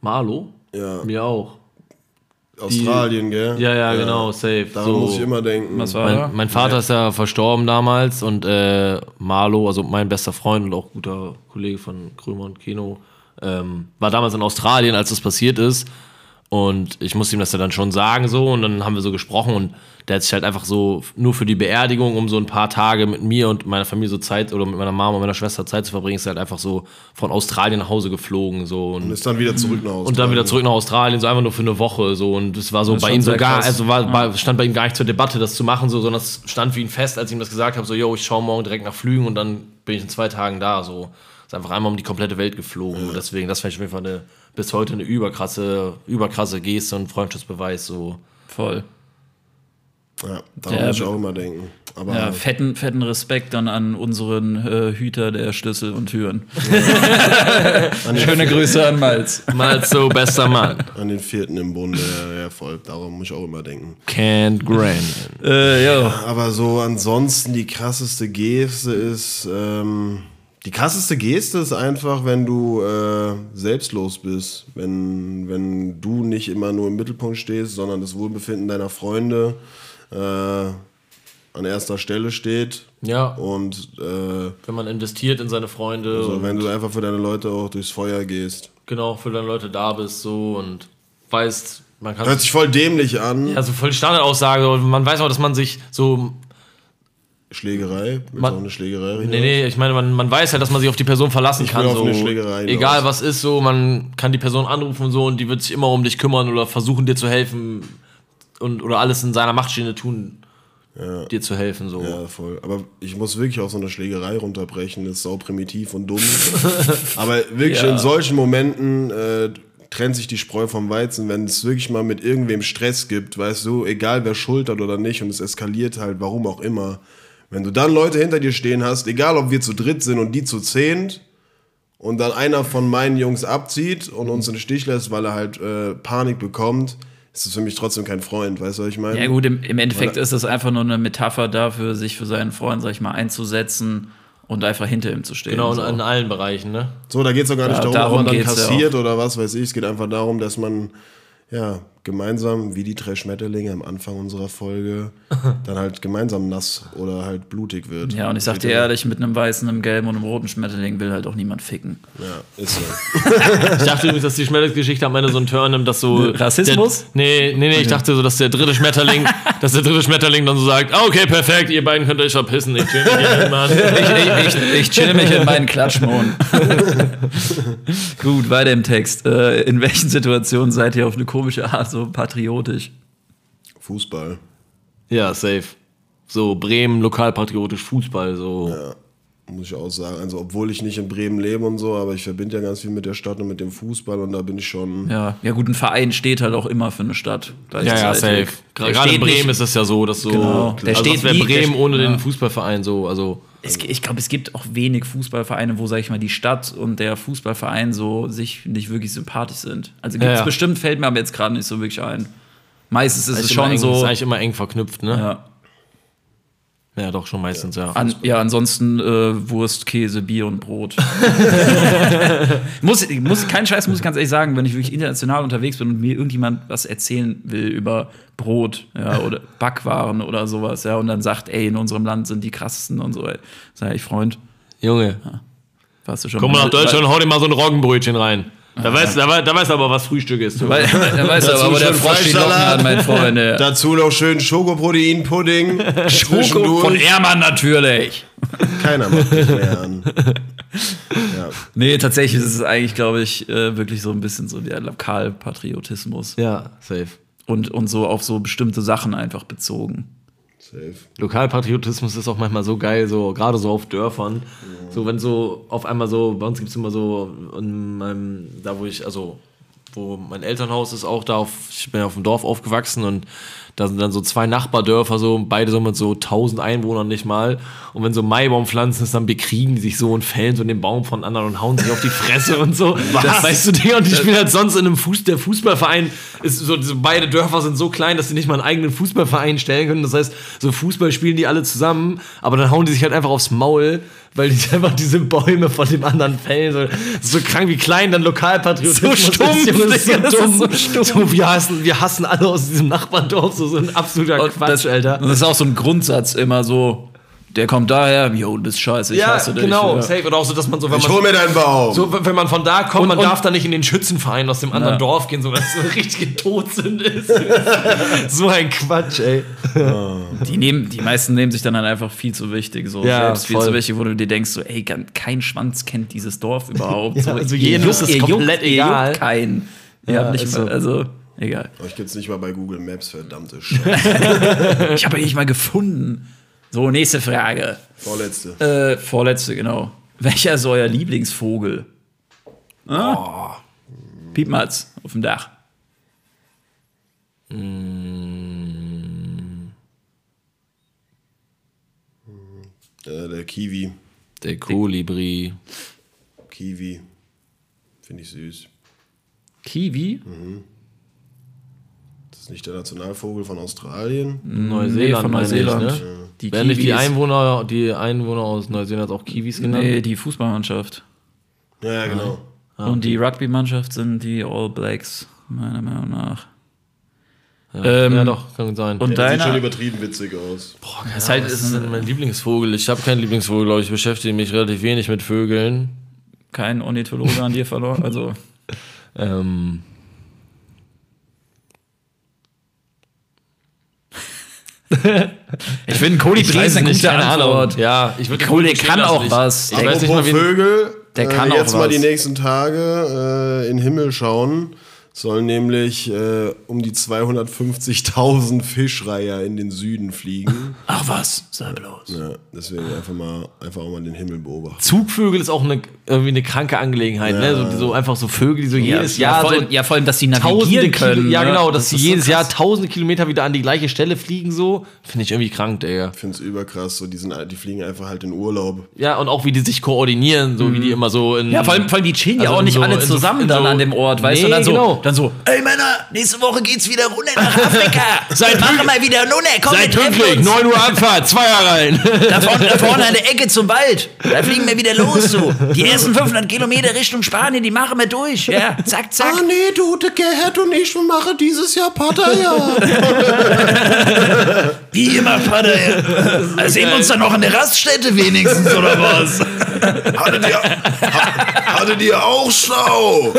Marlo? Ja, Mir auch. Australien, gell? Ja, ja, genau, safe. Daran so. muss ich immer denken. Was war Mein, mein Vater ist ja verstorben damals und äh, Marlo, also mein bester Freund und auch guter Kollege von Krömer und Kino, ähm, war damals in Australien, als das passiert ist. Und ich musste ihm das ja dann schon sagen so und dann haben wir so gesprochen und der hat sich halt einfach so nur für die Beerdigung, um so ein paar Tage mit mir und meiner Familie so Zeit oder mit meiner Mama und meiner Schwester Zeit zu verbringen, ist er halt einfach so von Australien nach Hause geflogen so und Und ist dann wieder zurück nach Hause. und dann wieder zurück nach Australien, so einfach nur für eine Woche. So. Und es war so Das bei ihm so gar, krass. also war, war, stand bei ihm gar nicht zur Debatte, das zu machen, so, sondern es stand für ihn fest, als ich ihm das gesagt habe, so, yo, ich schaue morgen direkt nach Flügen und dann bin ich in zwei Tagen da. So. Ist einfach einmal um die komplette Welt geflogen. Und deswegen, das fand ich auf jeden Fall eine, bis heute eine überkrasse, überkrasse Geste und Freundschaftsbeweis. So. Voll. Ja, Ja, muss ich aber- auch immer denken. Aber Ja, fetten, fetten Respekt dann an unseren äh, Hüter der Schlüssel und Türen. Schöne Grüße an Malz. Mal so, bester Mann. an den vierten im Bunde, ja, ja, voll. Daran muss ich auch immer denken. Can't Grand. Äh, ja. Aber so ansonsten die krasseste Geste ist, ähm, die krasseste Geste ist einfach, wenn du äh, selbstlos bist, wenn, wenn du nicht immer nur im Mittelpunkt stehst, sondern das Wohlbefinden deiner Freunde äh, an erster Stelle steht. Ja, Und äh, wenn man investiert in seine Freunde so, und wenn du einfach für deine Leute auch durchs Feuer gehst. genau für deine Leute da bist so und weißt, man kann Hört sich voll dämlich an. Ja, so voll Standardaussage. Man weiß auch, dass man sich so. Schlägerei? Man- auch eine Schlägerei? Nee, nee, ich meine, man, man weiß halt, dass man sich auf die Person verlassen Ich kann. will auf so. eine Schlägerei hinaus. Egal was ist, so, man kann die Person anrufen und so und die wird sich immer um dich kümmern oder versuchen dir zu helfen und oder alles in seiner Macht Stehende tun, dir zu helfen. So. Ja, voll. Aber ich muss wirklich auf so eine Schlägerei runterbrechen. Das ist sau primitiv und dumm. Aber wirklich Ja. in solchen Momenten äh, trennt sich die Spreu vom Weizen, wenn es wirklich mal mit irgendwem Stress gibt, weißt du, egal wer schuld hat oder nicht und es eskaliert halt, warum auch immer. Wenn du dann Leute hinter dir stehen hast, egal ob wir zu dritt sind und die zu zehnt, und dann einer von meinen Jungs abzieht und uns in den Stich lässt, weil er halt äh, Panik bekommt, ist das für mich trotzdem kein Freund, weißt du, was ich meine? Ja, gut, im, im Endeffekt Oder- ist es einfach nur eine Metapher dafür, sich für seinen Freund, sag ich mal, einzusetzen und einfach hinter ihm zu stehen. Genau, so. in, allen Bereichen, ne? So, da geht es auch gar nicht Ja, darum, darum ob man dann geht's ja kassiert oder was weiß ich. Es geht einfach darum, dass man ja gemeinsam, wie die drei Schmetterlinge am Anfang unserer Folge, dann halt gemeinsam nass oder halt blutig wird. Ja, und ich sag dir ehrlich, mit einem weißen, einem gelben und einem roten Schmetterling will halt auch niemand ficken. Ja, ist so. Ich dachte übrigens, dass die Schmetterlingsgeschichte am Ende so einen Turn nimmt, dass so. Rassismus? Der, nee, nee, nee, ich dachte so, dass der dritte Schmetterling, dass der dritte Schmetterling dann so sagt: "Ah, Okay, perfekt, ihr beiden könnt euch verpissen, ich chill mit hier, Mann. Ich, ich, ich chill mich in meinen Klatschmohn. Gut, weiter im Text. Äh, in welchen Situationen seid ihr auf eine komische Art so patriotisch? Fußball. Ja, safe. So, Bremen, lokalpatriotisch Fußball, so. Ja, muss ich auch sagen. Also, obwohl ich nicht in Bremen lebe und so, aber ich verbinde ja ganz viel mit der Stadt und mit dem Fußball und da bin ich schon. Ja, ja gut, ein Verein steht halt auch immer für eine Stadt. Ja, ja, safe. Der Gerade in Bremen nicht- ist es ja so, dass so. Genau. Der also, steht nie- Bremen der- ohne ja. den Fußballverein so. Also, Es, ich glaube, es gibt auch wenig Fußballvereine, wo, sag ich mal, die Stadt und der Fußballverein so sich nicht wirklich sympathisch sind. Also gibt es Ja, ja. bestimmt, fällt mir aber jetzt gerade nicht so wirklich ein. Meistens ist es ist schon immer eng, so. ist eigentlich immer eng verknüpft, ne? Ja. Ja, doch, schon meistens, ja. An, ja, ansonsten äh, Wurst, Käse, Bier und Brot. muss, muss, kein Scheiß, muss ich ganz ehrlich sagen, wenn ich wirklich international unterwegs bin und mir irgendjemand was erzählen will über Brot ja, oder Backwaren oder sowas, ja, und dann sagt, ey, in unserem Land sind die krassesten und so, ey, sag ich, Freund, Junge, warst du schon komm mal nach Deutschland und hau dir mal so ein Roggenbrötchen rein. Da weißt, da, wei- da weißt du aber, was Frühstück ist. Du. Weil, er weiß aber, wo der schön Frosch die Locken Fleischsalat. hat, mein Freund. Dazu noch schön Schokoproteinpudding. Schoko von Ehrmann natürlich. Keiner macht mich mehr an. Ja. Nee, tatsächlich ist es eigentlich, glaube ich, äh, wirklich so ein bisschen so der Lokalpatriotismus. Ja, safe. Und, und so auf so bestimmte Sachen einfach bezogen. Safe. Lokalpatriotismus ist auch manchmal so geil, so gerade so auf Dörfern. So, wenn so auf einmal so, bei uns gibt es immer so, in meinem, da wo ich, also wo mein Elternhaus ist, auch da auf, ich bin ja auf dem Dorf aufgewachsen und da sind dann so zwei Nachbardörfer, so beide so mit so 1000 Einwohnern nicht mal. Und wenn so Maibaumpflanzen ist, dann bekriegen die sich so und fällen so den Baum von anderen und hauen sich auf die Fresse und so. Das weißt du, Digga, und ich bin halt sonst in einem Fuß, der Fußballverein ist so, so, beide Dörfer sind so klein, dass sie nicht mal einen eigenen Fußballverein stellen können. Das heißt, so Fußball spielen die alle zusammen, aber dann hauen die sich halt einfach aufs Maul, weil die einfach diese Bäume von dem anderen fällen. So, so krank, wie klein dann Lokalpatriotismus So stumpf, ist. Junge, so ist dumm. so stumpf. So, wir, hassen, wir hassen alle aus diesem Nachbardorf, so, so ein absoluter Und Quatsch, das, Alter. Und das ist auch so ein Grundsatz immer so, der kommt daher, yo, du bist scheiße, ich Ja, hasse dich. genau, Ja. safe. Oder auch so, dass man so, wenn Ich man hol mir deinen Baum. So, wenn man von da kommt, man und- darf da nicht in den Schützenverein aus dem anderen Ja. Dorf gehen, so dass es so eine richtige Todsünde ist. so ein Quatsch, ey. Die, nehmen, die meisten nehmen sich dann halt einfach viel zu wichtig, so Ja, selbst viel voll. zu wichtig, wo du dir denkst, so, ey, kein- Schwanz kennt dieses Dorf überhaupt. so, also ihr jedem juckt- ist juckt- komplett ihr egal. Juckt keinen. Ja, nicht ist mal, so. also, egal. Euch gibt's nicht mal bei Google Maps, verdammte Scheiße. Ich habe ihn nicht mal gefunden. So, nächste Frage. Vorletzte. Äh, vorletzte, genau. Welcher ist euer Lieblingsvogel? Ah? Piepmatz auf dem Dach. Äh, der Kiwi. Der Kolibri. Kiwi. Finde ich süß. Kiwi? Das ist nicht der Nationalvogel von Australien. Neuseeland, von meine ich, Neuseeland. ne? Die Werden nicht die. Einwohner, die Einwohner aus Neuseeland auch Kiwis genannt? Nee, die Fußballmannschaft. Ja, ja, genau. Und die Rugby-Mannschaft sind die All Blacks, meiner Meinung nach. Ähm, ja, doch, kann sein. Und Der sieht schon übertrieben witzig aus. das ist halt, das ist mein Lieblingsvogel. Ich habe keinen Lieblingsvogel, glaube ich. Ich beschäftige mich relativ wenig mit Vögeln. Kein Ornithologe an dir verloren. Also, Ähm, ich finde, Kolibri ist eine gute Antwort. Ja, ich würde der kann auch was. Ich weiß nicht mal. Vögel. Der äh, kann auch jetzt mal was. die nächsten Tage äh, in den Himmel schauen. Sollen nämlich äh, um die 250.000 Fischreiher in den Süden fliegen. Ach was, sei bloß. ja, deswegen einfach mal einfach auch mal den Himmel beobachten. Zugvögel ist auch eine, irgendwie eine kranke Angelegenheit, ne? So, so einfach so Vögel, die so jedes ja, Jahr vor so allem, ja, vor allem, dass sie tausende navigieren Kilo, können. ja ne? genau, dass Das sie ist so jedes Jahr tausende Kilometer wieder an die gleiche Stelle fliegen, so finde ich irgendwie krank, Digga. Ich finde es überkrass. So, die, sind, die fliegen einfach halt in Urlaub. Ja und auch wie die sich koordinieren, so wie die immer so in Ja, vor allem, vor allem die chillen ja Also auch nicht so- alle zusammen dann an dem Ort, weißt du? Nee, Dann so, genau. Dann so, ey Männer, nächste Woche geht's wieder runter nach Afrika. Seid Machen wir wieder runter, komm, Seid pünktlich, uns. 9 Uhr Abfahrt, Zweier rein. Da vorne, da vorne an der Ecke zum Wald. Da fliegen wir wieder los, so. Die ersten 500 Kilometer Richtung Spanien, die machen wir durch. Ja, zack, zack. Ah, nee, du, der Gerhard und ich machen dieses Jahr Pattaya. Wie immer, Vater. Da sehen wir uns dann noch an der Raststätte wenigstens, oder was? hattet, ihr, ha, hattet ihr auch Stau?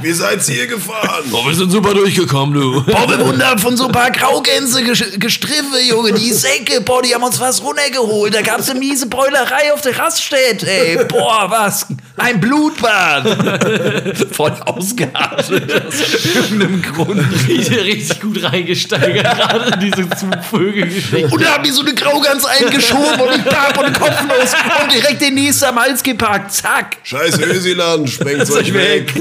Wie seid ihr gefahren? Oh, wir sind super durchgekommen, du. Boah, wir wurden von so ein paar Graugänse gestriffen, Junge. Die Säcke, boah, die haben uns was runtergeholt. Da gab's eine miese Bräulerei auf der Raststätte, ey. Boah, was? Ein Blutbad. Voll ausgeartet. Aus irgendeinem Grund. Richtig, richtig gut reingesteigert, gerade in diese Zugvögelgeschichte. Und da haben die so eine Graugans eingeschoben und ich bam und kopflos und direkt den nächsten am Hals gepackt. Zack. Scheiß Ösiland, sprengt euch weg.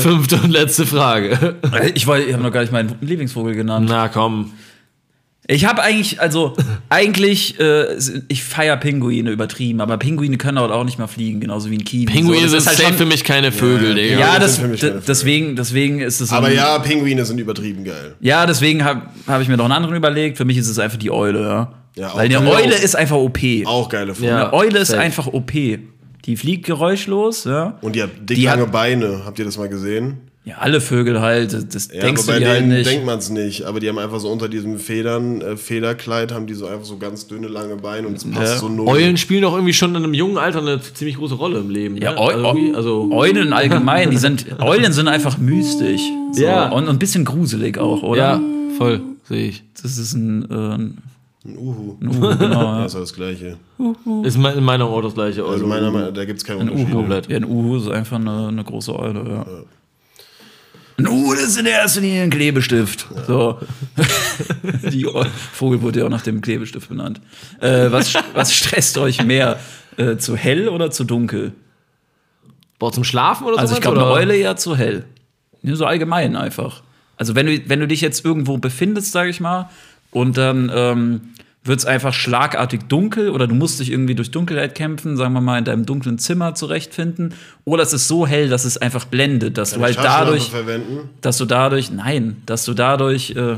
Fünfte und letzte Frage. Ich, ich habe noch gar nicht meinen Lieblingsvogel genannt. Na komm. Ich habe eigentlich, also eigentlich, äh, ich feier Pinguine übertrieben, aber Pinguine können halt auch nicht mal fliegen, genauso wie ein Kiwi. Pinguine so, sind halt für mich keine Vögel, Ja, Digga. Ja, das das, sind für mich keine d- deswegen, deswegen ist es. Aber ein- ja, Pinguine sind übertrieben geil. Ja, deswegen habe hab ich mir noch einen anderen überlegt. Für mich ist es einfach die Eule, ja. Ja, auch Weil eine. Eule ist einfach OP. Auch geile Vögel. Ja. Eine Eule ist safe. einfach OP. Die fliegt geräuschlos, ja. Und die hat dick Die hat- lange Beine. Habt ihr das mal gesehen? Ja, alle Vögel halt. Das Ja, denkst aber du bei dir halt denen nicht. denkt man es nicht. Aber die haben einfach so unter diesem Federn, äh, Federkleid, haben die so einfach so ganz dünne, lange Beine und es passt Ja. so null. Eulen spielen auch irgendwie schon in einem jungen Alter eine ziemlich große Rolle im Leben. ja, ne? Also, irgendwie, also Eulen allgemein, die sind, Eulen sind einfach mystisch. So. Ja. Und, ein bisschen gruselig auch, oder? ja, voll, sehe ich. Das ist ein, äh, ein Ein Uhu. Uhu, genau. Ja, Ja. ist ja das Gleiche. Ist me- in meiner Auto das gleiche. Also meiner Meinung da gibt es keinen Ein Unterschied. Uhu. Ja, ein Uhu ist einfach eine, eine große Eule, ja. Ein Uhu das ist in erster Linie ein Klebestift. So. Die Vogel wurde ja auch nach dem Klebestift benannt. Äh, was, was stresst euch mehr? Äh, zu hell oder zu dunkel? Boah, zum Schlafen oder so? Also ich glaube, eine? Eule eher zu hell. Ja, so allgemein einfach. Also wenn du, wenn du dich jetzt irgendwo befindest, sage ich mal, und dann ähm, wird es einfach schlagartig dunkel oder du musst dich irgendwie durch Dunkelheit kämpfen, sagen wir mal, in deinem dunklen Zimmer zurechtfinden. Oder es ist so hell, dass es einfach blendet, dass du halt dadurch, verwenden. dass du dadurch, nein, dass du dadurch äh,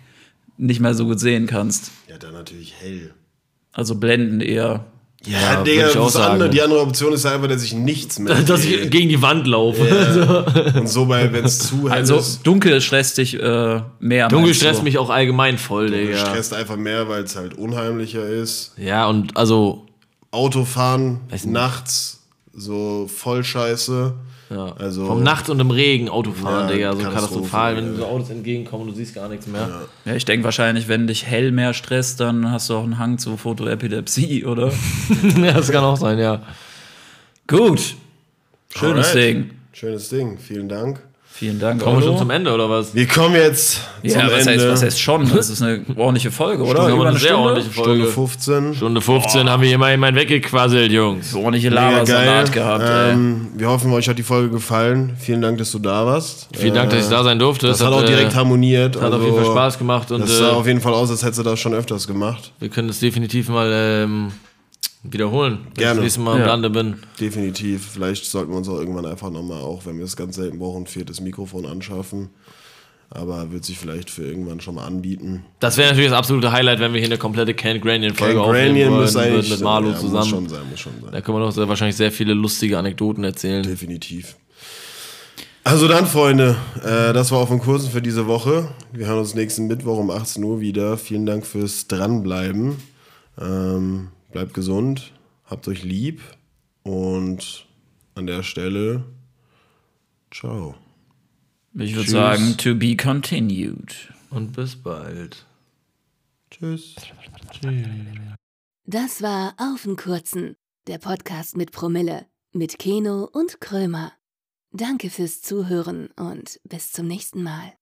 nicht mehr so gut sehen kannst. Ja, dann natürlich hell. Also blenden eher. Ja, würd Digga, ich auch das andere, die andere Option ist einfach, dass ich nichts mehr Dass ich gegen die Wand laufe. Und so bei, wenn es zu hell Also ist, dunkel stresst dich äh, mehr. Dunkel stresst mich auch allgemein voll, du Digga. stresst einfach mehr, weil es halt unheimlicher ist. Ja, und also, Autofahren nachts, so voll scheiße. Ja. Also- vom Nachts und im Regen Autofahren, Ja, Digga. So katastrophal, wenn ja. so Autos entgegenkommen und du siehst gar nichts mehr. Ja, ich denke wahrscheinlich, wenn dich hell mehr stresst, dann hast du auch einen Hang zu Fotoepilepsie, oder? Ja, das kann auch sein, ja. Gut. Schönes Alright. Ding. Schönes Ding, vielen Dank. Vielen Dank. Kommen wir schon zum Ende, oder was? Wir kommen jetzt ja, zum was Ende. heißt, was heißt schon? Das ist eine ordentliche Folge, oder? Stunde, Über eine eine sehr Stunde? ordentliche Stunde Folge. 15. Stunde 15 haben wir hier mal jemanden weggequasselt, Jungs. Ordentliche Lavasalat gehabt, ey. ähm, wir hoffen, euch hat die Folge gefallen. Vielen Dank, dass du da warst. Vielen Dank, dass ich da sein durfte. Das Es hat auch direkt äh, harmoniert. Hat auf jeden Fall Spaß gemacht und das sah äh, auf jeden Fall aus, als hättest du das schon öfters gemacht. wir können das definitiv mal ähm, wiederholen, wenn Gerne. ich das nächste Mal im Ja. Lande bin. Definitiv. Vielleicht sollten wir uns auch irgendwann einfach nochmal, auch wenn wir es ganz selten brauchen, ein viertes Mikrofon anschaffen. Aber wird sich vielleicht für irgendwann schon mal anbieten. Das wäre natürlich das absolute Highlight, wenn wir hier eine komplette Can Granian-Folge Can aufnehmen muss würden eigentlich mit Marlo ja, Muss zusammen. schon sein, muss schon sein. Da können wir noch sehr, wahrscheinlich sehr viele lustige Anekdoten erzählen. Definitiv. Also dann, Freunde, äh, das war auf dem Kursen für diese Woche. Wir hören uns nächsten Mittwoch um 18 Uhr wieder. Vielen Dank fürs Dranbleiben. Ähm, bleibt gesund, habt euch lieb und an der Stelle, ciao. Ich würde sagen, to be continued. Und bis bald. Tschüss. Das war Auf den Kurzen, der Podcast mit Promille, mit Keno und Krömer. Danke fürs Zuhören und bis zum nächsten Mal.